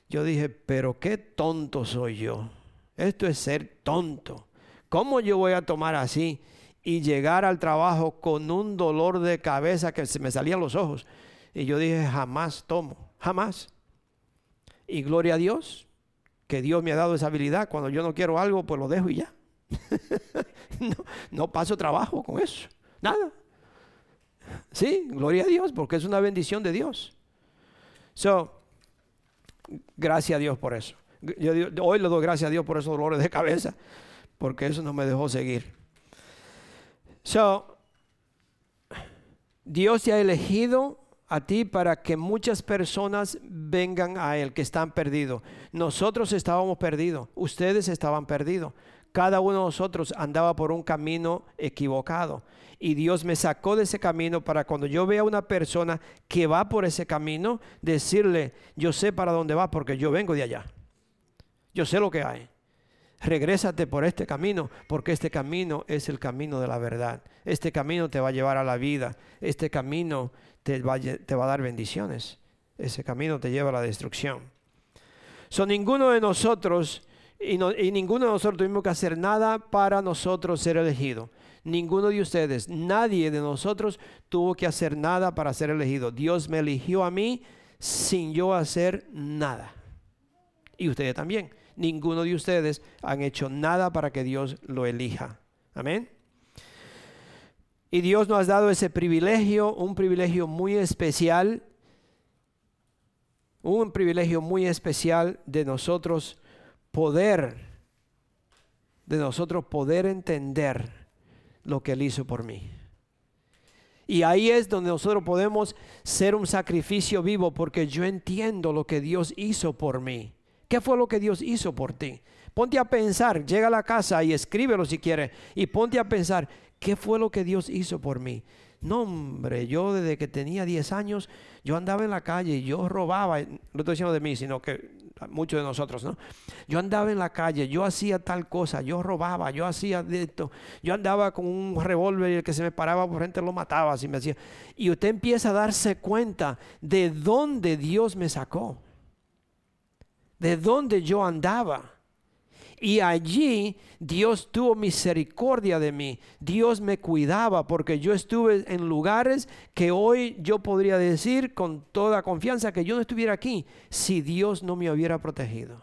yo dije, pero qué tonto soy yo. Esto es ser tonto. ¿Cómo yo voy a tomar así y llegar al trabajo con un dolor de cabeza que se me salían los ojos? Y yo dije, jamás tomo, jamás. Y gloria a Dios, que Dios me ha dado esa habilidad. Cuando yo no quiero algo, pues lo dejo y ya. no, paso trabajo con eso. Nada. Sí, gloria a Dios, porque es una bendición de Dios. So, gracias a Dios por eso. Yo, hoy le doy gracias a Dios por esos dolores de cabeza, porque eso no me dejó seguir. So, Dios te ha elegido a ti para que muchas personas vengan a Él que están perdidos. Nosotros estábamos perdidos, ustedes estaban perdidos. Cada uno de nosotros andaba por un camino equivocado. Y Dios me sacó de ese camino para cuando yo vea a una persona que va por ese camino, decirle, yo sé para dónde va porque yo vengo de allá. Yo sé lo que hay. Regrésate por este camino, porque este camino es el camino de la verdad. Este camino te va a llevar a la vida. Este camino te va, a dar bendiciones. Ese camino te lleva a la destrucción. Son ninguno de nosotros y, ninguno de nosotros tuvimos que hacer nada para nosotros ser elegidos. Ninguno de ustedes, nadie de nosotros tuvo que hacer nada para ser elegido. Dios me eligió a mí sin yo hacer nada. Y ustedes también. Ninguno de ustedes han hecho nada para que Dios lo elija. Amén. Y Dios nos ha dado ese privilegio, un privilegio muy especial, un privilegio muy especial de nosotros poder, de nosotros poder entender lo que Él hizo por mí. Y ahí es donde nosotros podemos ser un sacrificio vivo porque yo entiendo lo que Dios hizo por mí. ¿Qué fue lo que Dios hizo por ti? Ponte a pensar, llega a la casa y escríbelo si quieres. Y ponte a pensar, ¿qué fue lo que Dios hizo por mí? No, hombre, yo desde que tenía 10 años, yo andaba en la calle y yo robaba, no estoy diciendo de mí, sino que muchos de nosotros, ¿no? Yo andaba en la calle, yo hacía tal cosa, yo robaba, yo hacía esto, yo andaba con un revólver y el que se me paraba por frente lo mataba, así me hacía. Y usted empieza a darse cuenta de dónde Dios me sacó, de dónde yo andaba. Y allí Dios tuvo misericordia de mí. Dios me cuidaba porque yo estuve en lugares que hoy yo podría decir con toda confianza que yo no estuviera aquí si Dios no me hubiera protegido.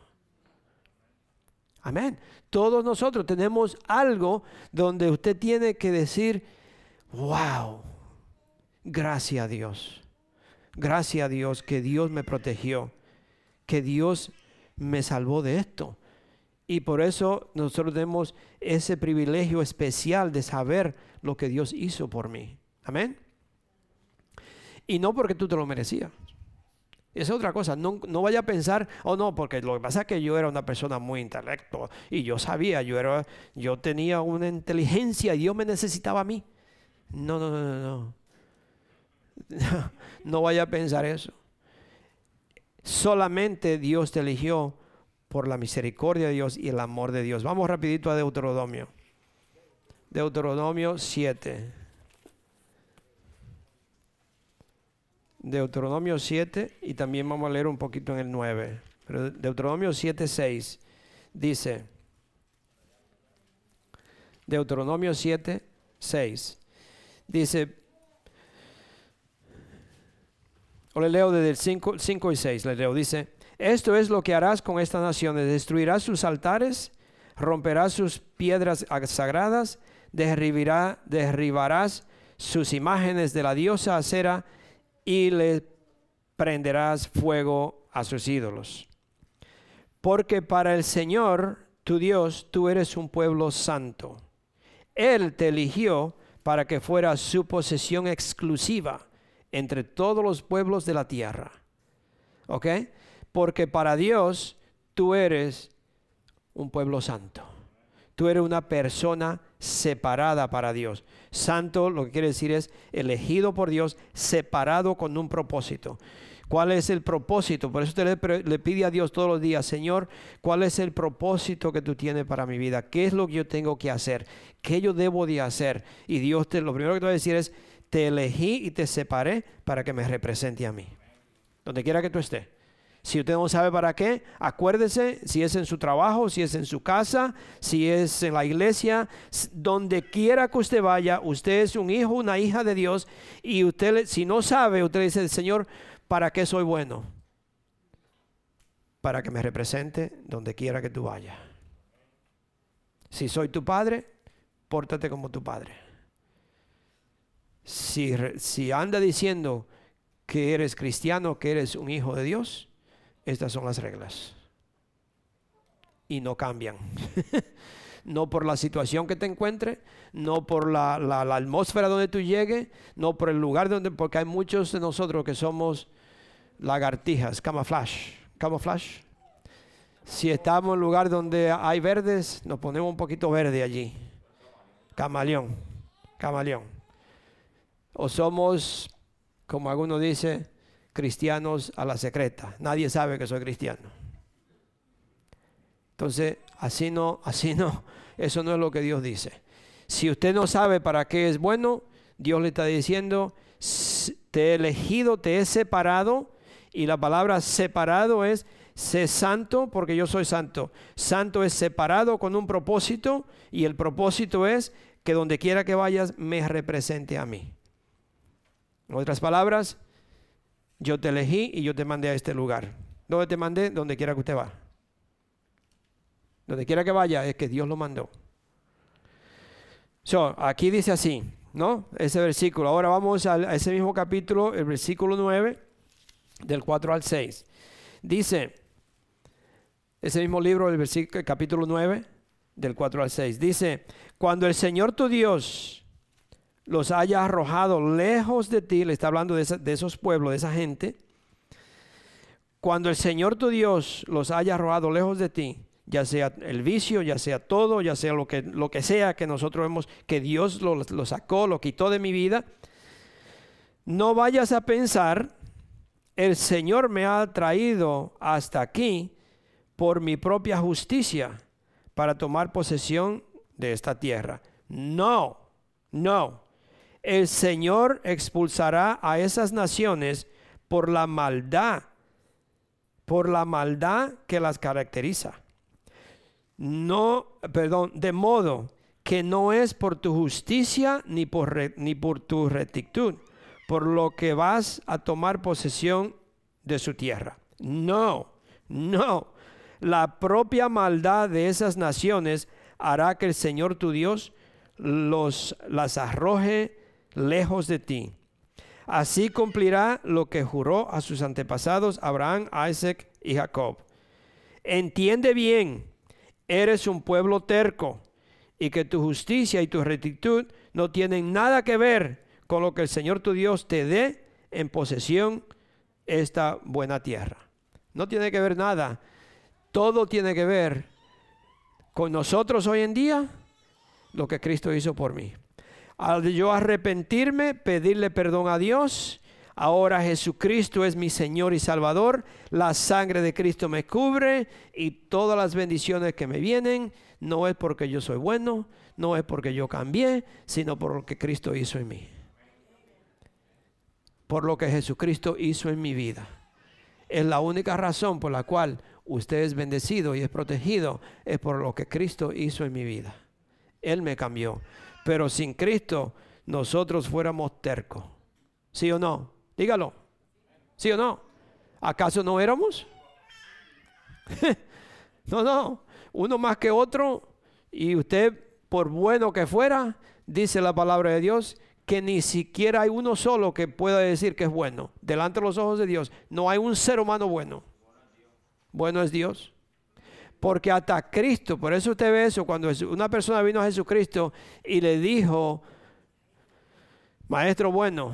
Amén. Todos nosotros tenemos algo donde usted tiene que decir, wow, gracias a Dios. Gracias a Dios que Dios me protegió, que Dios me salvó de esto. Y por eso nosotros tenemos ese privilegio especial de saber lo que Dios hizo por mí. Amén. Y no porque tú te lo merecías. Esa es otra cosa. No, no, vaya a pensar, oh no, porque lo que pasa es que yo era una persona muy intelecto y yo sabía, yo, era, yo tenía una inteligencia y Dios me necesitaba a mí. No, no, no, no. No, no vaya a pensar eso. Solamente Dios te eligió por la misericordia de Dios y el amor de Dios. Vamos rapidito a Deuteronomio. Deuteronomio 7. Deuteronomio 7 y también vamos a leer un poquito en el 9. Pero Deuteronomio 7, 6 dice, Deuteronomio 7, 6 dice, o le leo desde el 5, 5 y 6, le leo, dice, esto es lo que harás con estas naciones. Destruirás sus altares, romperás sus piedras sagradas, derribarás sus imágenes de la diosa acera y le prenderás fuego a sus ídolos. Porque para el Señor tu Dios, tú eres un pueblo santo. Él te eligió para que fuera su posesión exclusiva entre todos los pueblos de la tierra. ¿Ok? Porque para Dios tú eres un pueblo santo. Tú eres una persona separada para Dios. Santo lo que quiere decir es elegido por Dios, separado con un propósito. ¿Cuál es el propósito? Por eso usted le, pide a Dios todos los días, Señor, ¿cuál es el propósito que tú tienes para mi vida? ¿Qué es lo que yo tengo que hacer? ¿Qué yo debo de hacer? Y Dios te, lo primero que te va a decir es, te elegí y te separé para que me represente a mí. Donde quiera que tú estés. Si usted no sabe para qué, acuérdese si es en su trabajo, si es en su casa, si es en la iglesia, donde quiera que usted vaya, usted es un hijo, una hija de Dios y usted, si no sabe, usted dice, Señor, ¿para qué soy bueno? Para que me represente donde quiera que tú vayas. Si soy tu padre, pórtate como tu padre. Si, si anda diciendo que eres cristiano, que eres un hijo de Dios, estas son las reglas. Y no cambian. no por la situación que te encuentres, no por la, atmósfera donde tú llegues, no por el lugar donde, porque hay muchos de nosotros que somos lagartijas, camuflaje, camuflaje. Si estamos en un lugar donde hay verdes, nos ponemos un poquito verde allí. Camaleón, camaleón. O somos, como alguno dice, cristianos a la secreta. Nadie sabe que soy cristiano. Entonces, así no, así no, eso no es lo que Dios dice. Si usted no sabe para qué es bueno, Dios le está diciendo, te he elegido, te he separado, y la palabra separado es, sé santo porque yo soy santo. Santo es separado con un propósito, y el propósito es que donde quiera que vayas me represente a mí. Otras palabras, yo te elegí y yo te mandé a este lugar. ¿Dónde te mandé? Donde quiera que usted va. Donde quiera que vaya es que Dios lo mandó. So, aquí dice así, ¿no? Ese versículo. Ahora vamos a ese mismo capítulo, el versículo 9, del 4 al 6. Dice, ese mismo libro, el versículo, capítulo 9, del 4 al 6. Dice, cuando el Señor tu Dios los haya arrojado lejos de ti, le está hablando de, esos pueblos, de esa gente, cuando el Señor tu Dios los haya arrojado lejos de ti, ya sea el vicio, ya sea todo, ya sea lo que, lo que sea que nosotros vemos que Dios lo, lo sacó, lo quitó de mi vida, no vayas a pensar, el Señor me ha traído hasta aquí por mi propia justicia para tomar posesión de esta tierra. No, no el Señor expulsará a esas naciones por la maldad, por la maldad que las caracteriza. No, perdón, de modo que no es por tu justicia ni por, tu rectitud, por lo que vas a tomar posesión de su tierra. No, no. La propia maldad de esas naciones hará que el Señor tu Dios los, las arroje lejos de ti. Así cumplirá lo que juró a sus antepasados Abraham, Isaac y Jacob. Entiende bien, eres un pueblo terco y que tu justicia y tu rectitud no tienen nada que ver con lo que el Señor tu Dios te dé en posesión esta buena tierra. No tiene que ver nada. Todo tiene que ver con nosotros hoy en día, lo que Cristo hizo por mí al yo arrepentirme, pedirle perdón a Dios, ahora Jesucristo es mi Señor y Salvador, la sangre de Cristo me cubre y todas las bendiciones que me vienen no es porque yo soy bueno, no es porque yo cambié, sino por lo que Cristo hizo en mí. Por lo que Jesucristo hizo en mi vida. Es la única razón por la cual usted es bendecido y es protegido, es por lo que Cristo hizo en mi vida. Él me cambió. Pero sin Cristo nosotros fuéramos tercos. ¿Sí o no? Dígalo. ¿Sí o no? ¿Acaso no éramos? no, no. Uno más que otro. Y usted, por bueno que fuera, dice la palabra de Dios, que ni siquiera hay uno solo que pueda decir que es bueno. Delante de los ojos de Dios no hay un ser humano bueno. Bueno es Dios. Porque hasta Cristo, por eso usted ve eso, cuando una persona vino a Jesucristo y le dijo, maestro bueno,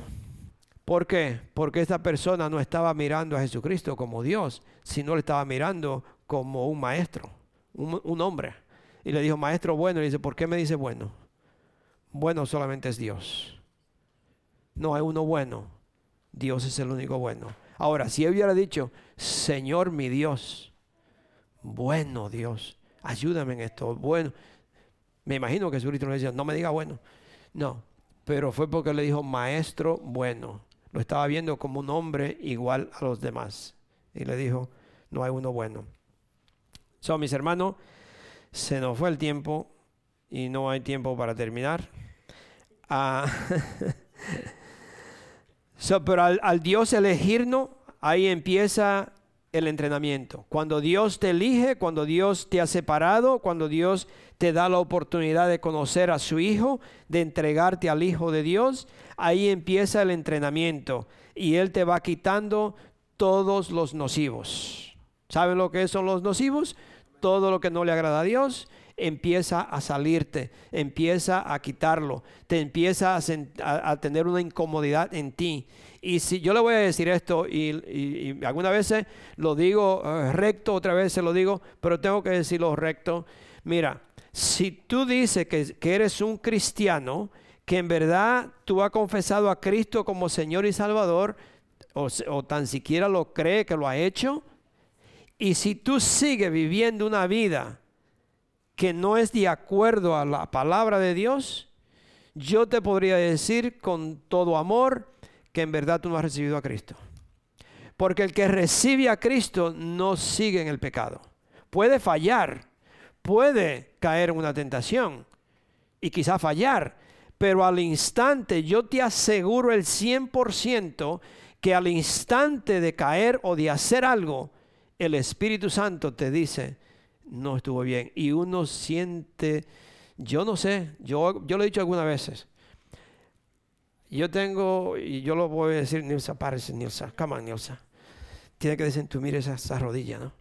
¿por qué? Porque esta persona no estaba mirando a Jesucristo como Dios, sino le estaba mirando como un maestro, un, hombre. Y le dijo, maestro bueno, y le dice, ¿por qué me dice bueno? Bueno solamente es Dios. No hay uno bueno. Dios es el único bueno. Ahora, si él hubiera dicho, Señor mi Dios, bueno Dios, ayúdame en esto, bueno. Me imagino que Jesucristo le decía, no me diga bueno. No, pero fue porque le dijo, maestro bueno. Lo estaba viendo como un hombre igual a los demás. Y le dijo, no hay uno bueno. Son mis hermanos, se nos fue el tiempo y no hay tiempo para terminar. Ah, pero al, al Dios elegirnos, ahí empieza el entrenamiento. Cuando Dios te elige, cuando Dios te ha separado, cuando Dios te da la oportunidad de conocer a su Hijo, de entregarte al Hijo de Dios, ahí empieza el entrenamiento y Él te va quitando todos los nocivos. ¿Saben lo que son los nocivos? Todo lo que no le agrada a Dios empieza a salirte, empieza a quitarlo, te empieza a, tener una incomodidad en ti. Y si yo le voy a decir esto, y, algunas veces lo digo eh, recto, otra vez se lo digo, pero tengo que decirlo recto. Mira, si tú dices que, eres un cristiano, que en verdad tú has confesado a Cristo como Señor y Salvador, o, o tan siquiera lo cree que lo ha hecho, y si tú sigues viviendo una vida que no es de acuerdo a la palabra de Dios, yo te podría decir con todo amor que en verdad tú no has recibido a Cristo. Porque el que recibe a Cristo no sigue en el pecado. Puede fallar, puede caer en una tentación y quizá fallar, pero al instante yo te aseguro el 100% que al instante de caer o de hacer algo, el Espíritu Santo te dice, no estuvo bien. Y uno siente, yo no sé, yo, yo lo he dicho algunas veces. Yo tengo, y yo lo voy a decir, Nilsa, párese, Nilsa, come on, Nilsa. Tiene que desentumir esa, rodilla, ¿no?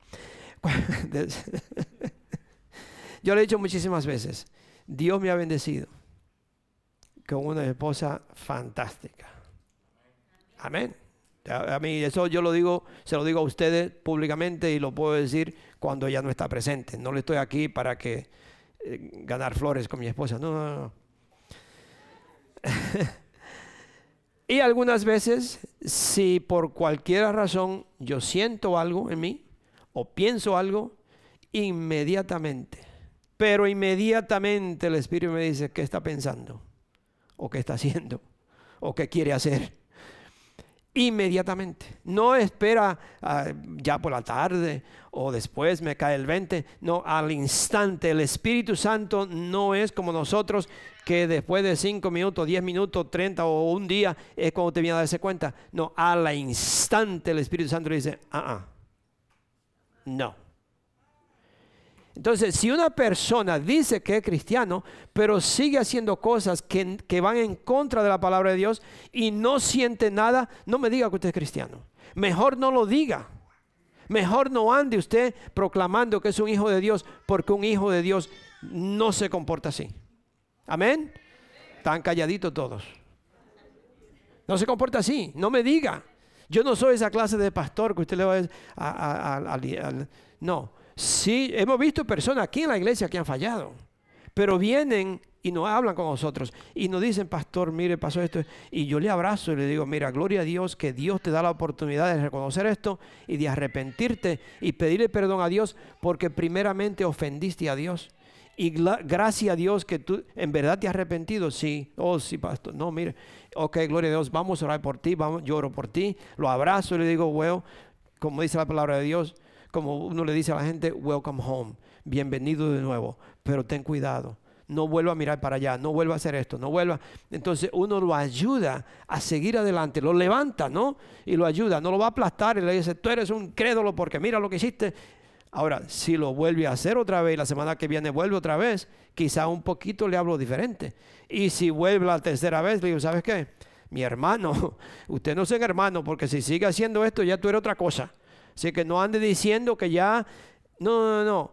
yo lo he dicho muchísimas veces. Dios me ha bendecido con una esposa fantástica. Amén. A mí eso yo lo digo, se lo digo a ustedes públicamente y lo puedo decir cuando ella no está presente. No le estoy aquí para que eh, ganar flores con mi esposa. No, no, no. y algunas veces, si por cualquier razón yo siento algo en mí o pienso algo, inmediatamente, pero inmediatamente el Espíritu me dice qué está pensando o qué está haciendo o qué quiere hacer inmediatamente. No espera ah, ya por la tarde o después me cae el 20. No, al instante. El Espíritu Santo no es como nosotros que después de 5 minutos, 10 minutos, 30 o un día es cuando te viene a darse cuenta. No, al instante el Espíritu Santo le dice, ah, ah, no. Entonces, si una persona dice que es cristiano, pero sigue haciendo cosas que, van en contra de la palabra de Dios y no siente nada, no me diga que usted es cristiano. Mejor no lo diga. Mejor no ande usted proclamando que es un hijo de Dios, porque un hijo de Dios no se comporta así. Amén. Están calladitos todos. No se comporta así. No me diga. Yo no soy esa clase de pastor que usted le va a... a no. Sí, hemos visto personas aquí en la iglesia que han fallado, pero vienen y nos hablan con nosotros y nos dicen, pastor, mire, pasó esto. Y yo le abrazo y le digo, mira, gloria a Dios que Dios te da la oportunidad de reconocer esto y de arrepentirte y pedirle perdón a Dios porque primeramente ofendiste a Dios. Y gracias a Dios que tú en verdad te has arrepentido. Sí, oh sí, pastor. No, mire, ok, gloria a Dios, vamos a orar por ti, vamos, yo por ti, lo abrazo y le digo, bueno, como dice la palabra de Dios, como uno le dice a la gente, welcome home, bienvenido de nuevo, pero ten cuidado. No vuelva a mirar para allá, no vuelva a hacer esto, no vuelva. Entonces uno lo ayuda a seguir adelante, lo levanta, ¿no? Y lo ayuda, no lo va a aplastar y le dice, tú eres un crédulo porque mira lo que hiciste. Ahora, si lo vuelve a hacer otra vez, la semana que viene vuelve otra vez, quizá un poquito le hablo diferente. Y si vuelve la tercera vez, le digo, ¿sabes qué? Mi hermano, usted no es hermano, porque si sigue haciendo esto, ya tú eres otra cosa. Así que no ande diciendo que ya, no, no, no.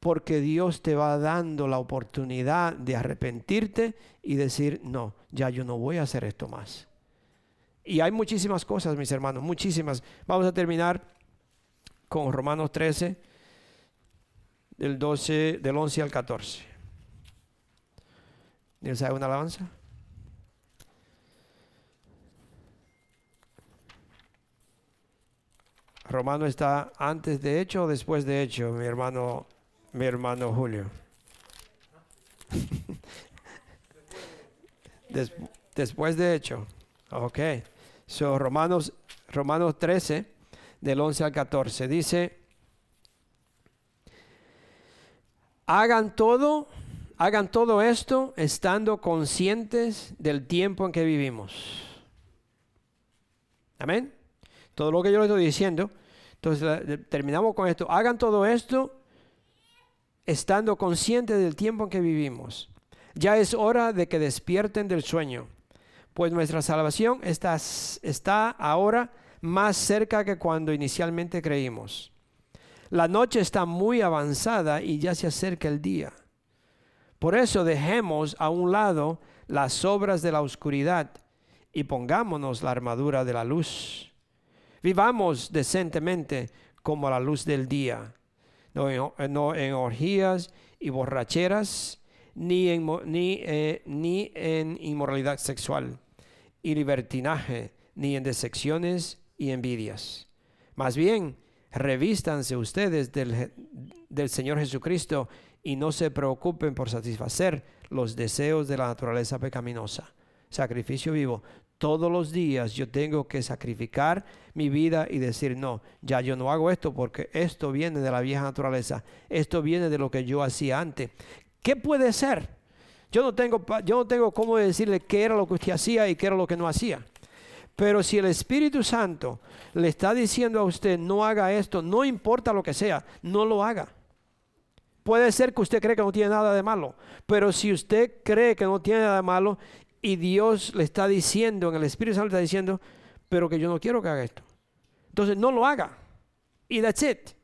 porque Dios te va dando la oportunidad de arrepentirte y decir, no, ya yo no voy a hacer esto más. Y hay muchísimas cosas, mis hermanos, muchísimas. Vamos a terminar con Romanos 13, del 12, del 11 al 14. ¿Dios una alabanza? Romano está antes de hecho o después de hecho, mi hermano, mi hermano Julio. después de hecho. Ok. So, Romanos, Romanos 13, del 11 al 14, dice, hagan todo, hagan todo esto estando conscientes del tiempo en que vivimos. Amén. Todo lo que yo le estoy diciendo. Entonces terminamos con esto. Hagan todo esto estando conscientes del tiempo en que vivimos. Ya es hora de que despierten del sueño pues nuestra salvación está, está ahora más cerca que cuando inicialmente creímos. La noche está muy avanzada y ya se acerca el día. Por eso dejemos a un lado las obras de la oscuridad y pongámonos la armadura de la luz. Vivamos decentemente como la luz del día, no en, no en orgías y borracheras ni en, ni, eh, ni en inmoralidad sexual y libertinaje, ni en decepciones y envidias. Más bien, revístanse ustedes del, del Señor Jesucristo y no se preocupen por satisfacer los deseos de la naturaleza pecaminosa. Sacrificio vivo. Todos los días yo tengo que sacrificar mi vida y decir, no, ya yo no hago esto porque esto viene de la vieja naturaleza, esto viene de lo que yo hacía antes. ¿Qué puede ser? Yo no tengo, yo no tengo cómo decirle qué era lo que usted hacía y qué era lo que no hacía. Pero si el Espíritu Santo le está diciendo a usted no haga esto, no importa lo que sea, no lo haga. Puede ser que usted cree que no tiene nada de malo, pero si usted cree que no tiene nada de malo y Dios le está diciendo, en el Espíritu Santo le está diciendo, pero que yo no quiero que haga esto. Entonces no lo haga. Y that's it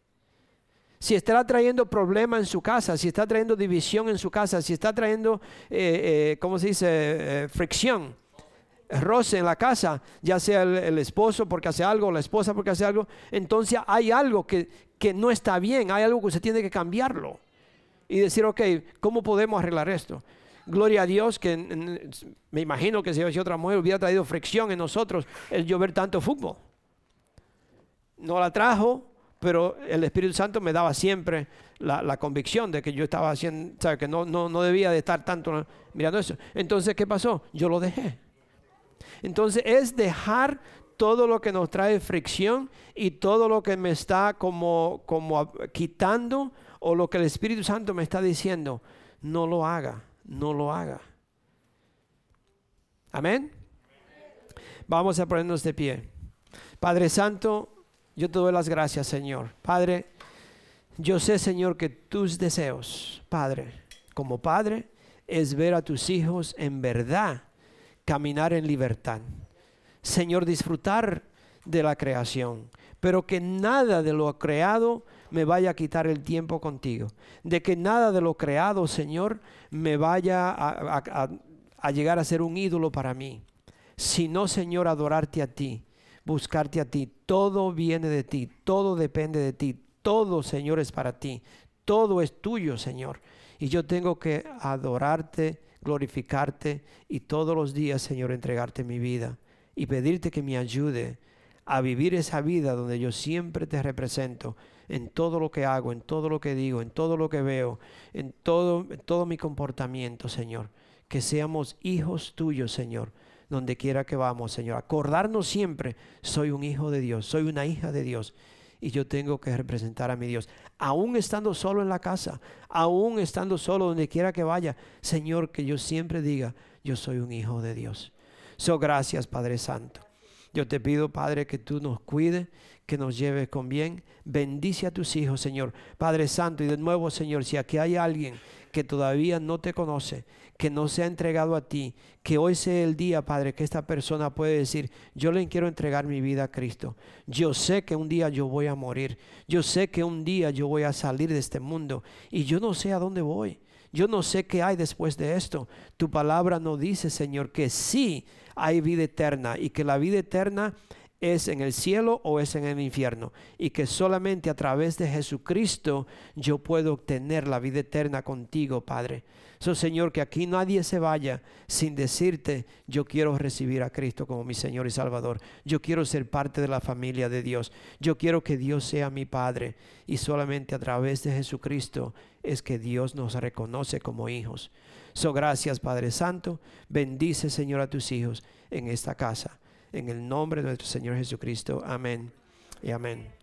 si está trayendo problemas en su casa, si está trayendo división en su casa, si está trayendo, eh, eh, ¿cómo se dice?, eh, fricción, roce en la casa, ya sea el, esposo porque hace algo, la esposa porque hace algo, entonces hay algo que, que no está bien, hay algo que se tiene que cambiarlo. Y decir, ok, ¿cómo podemos arreglar esto? Gloria a Dios que me imagino que si otra mujer hubiera traído fricción en nosotros el llover tanto fútbol. No la trajo, pero el Espíritu Santo me daba siempre la, convicción de que yo estaba haciendo, que no, no, no debía de estar tanto mirando eso. Entonces, ¿qué pasó? Yo lo dejé. Entonces es dejar todo lo que nos trae fricción y todo lo que me está como, como quitando o lo que el Espíritu Santo me está diciendo, no lo haga, no lo haga. Amén. Vamos a ponernos de pie. Padre Santo, yo te doy las gracias, Señor. Padre, yo sé, Señor, que tus deseos, Padre, como Padre, es ver a tus hijos en verdad caminar en libertad. Señor, disfrutar de la creación, pero que nada de lo creado me vaya a quitar el tiempo contigo. De que nada de lo creado, Señor, me vaya a, llegar a ser un ídolo para mí. Sino, Señor, adorarte a ti buscarte a ti. Todo viene de ti, todo depende de ti, todo, Señor, es para ti. Todo es tuyo, Señor. Y yo tengo que adorarte, glorificarte y todos los días, Señor, entregarte mi vida y pedirte que me ayude a vivir esa vida donde yo siempre te represento en todo lo que hago, en todo lo que digo, en todo lo que veo, en todo, en todo mi comportamiento, Señor. Que seamos hijos tuyos, Señor donde quiera que vamos, Señor. Acordarnos siempre, soy un hijo de Dios, soy una hija de Dios y yo tengo que representar a mi Dios. Aún estando solo en la casa, aún estando solo donde quiera que vaya, Señor, que yo siempre diga, yo soy un hijo de Dios. So, gracias, Padre Santo. Yo te pido, Padre, que tú nos cuides, que nos lleve con bien. Bendice a tus hijos, Señor. Padre Santo, y de nuevo, Señor, si aquí hay alguien que todavía no te conoce, que no se ha entregado a ti, que hoy sea el día, Padre, que esta persona puede decir, yo le quiero entregar mi vida a Cristo. Yo sé que un día yo voy a morir. Yo sé que un día yo voy a salir de este mundo y yo no sé a dónde voy. Yo no sé qué hay después de esto. Tu palabra no dice, Señor, que sí hay vida eterna y que la vida eterna es en el cielo o es en el infierno y que solamente a través de Jesucristo yo puedo obtener la vida eterna contigo, Padre. So, Señor, que aquí nadie se vaya sin decirte, yo quiero recibir a Cristo como mi Señor y Salvador. Yo quiero ser parte de la familia de Dios. Yo quiero que Dios sea mi Padre y solamente a través de Jesucristo es que Dios nos reconoce como hijos. So, gracias, Padre Santo. Bendice, Señor, a tus hijos en esta casa. En el nombre de nuestro Señor Jesucristo. Amén y amén.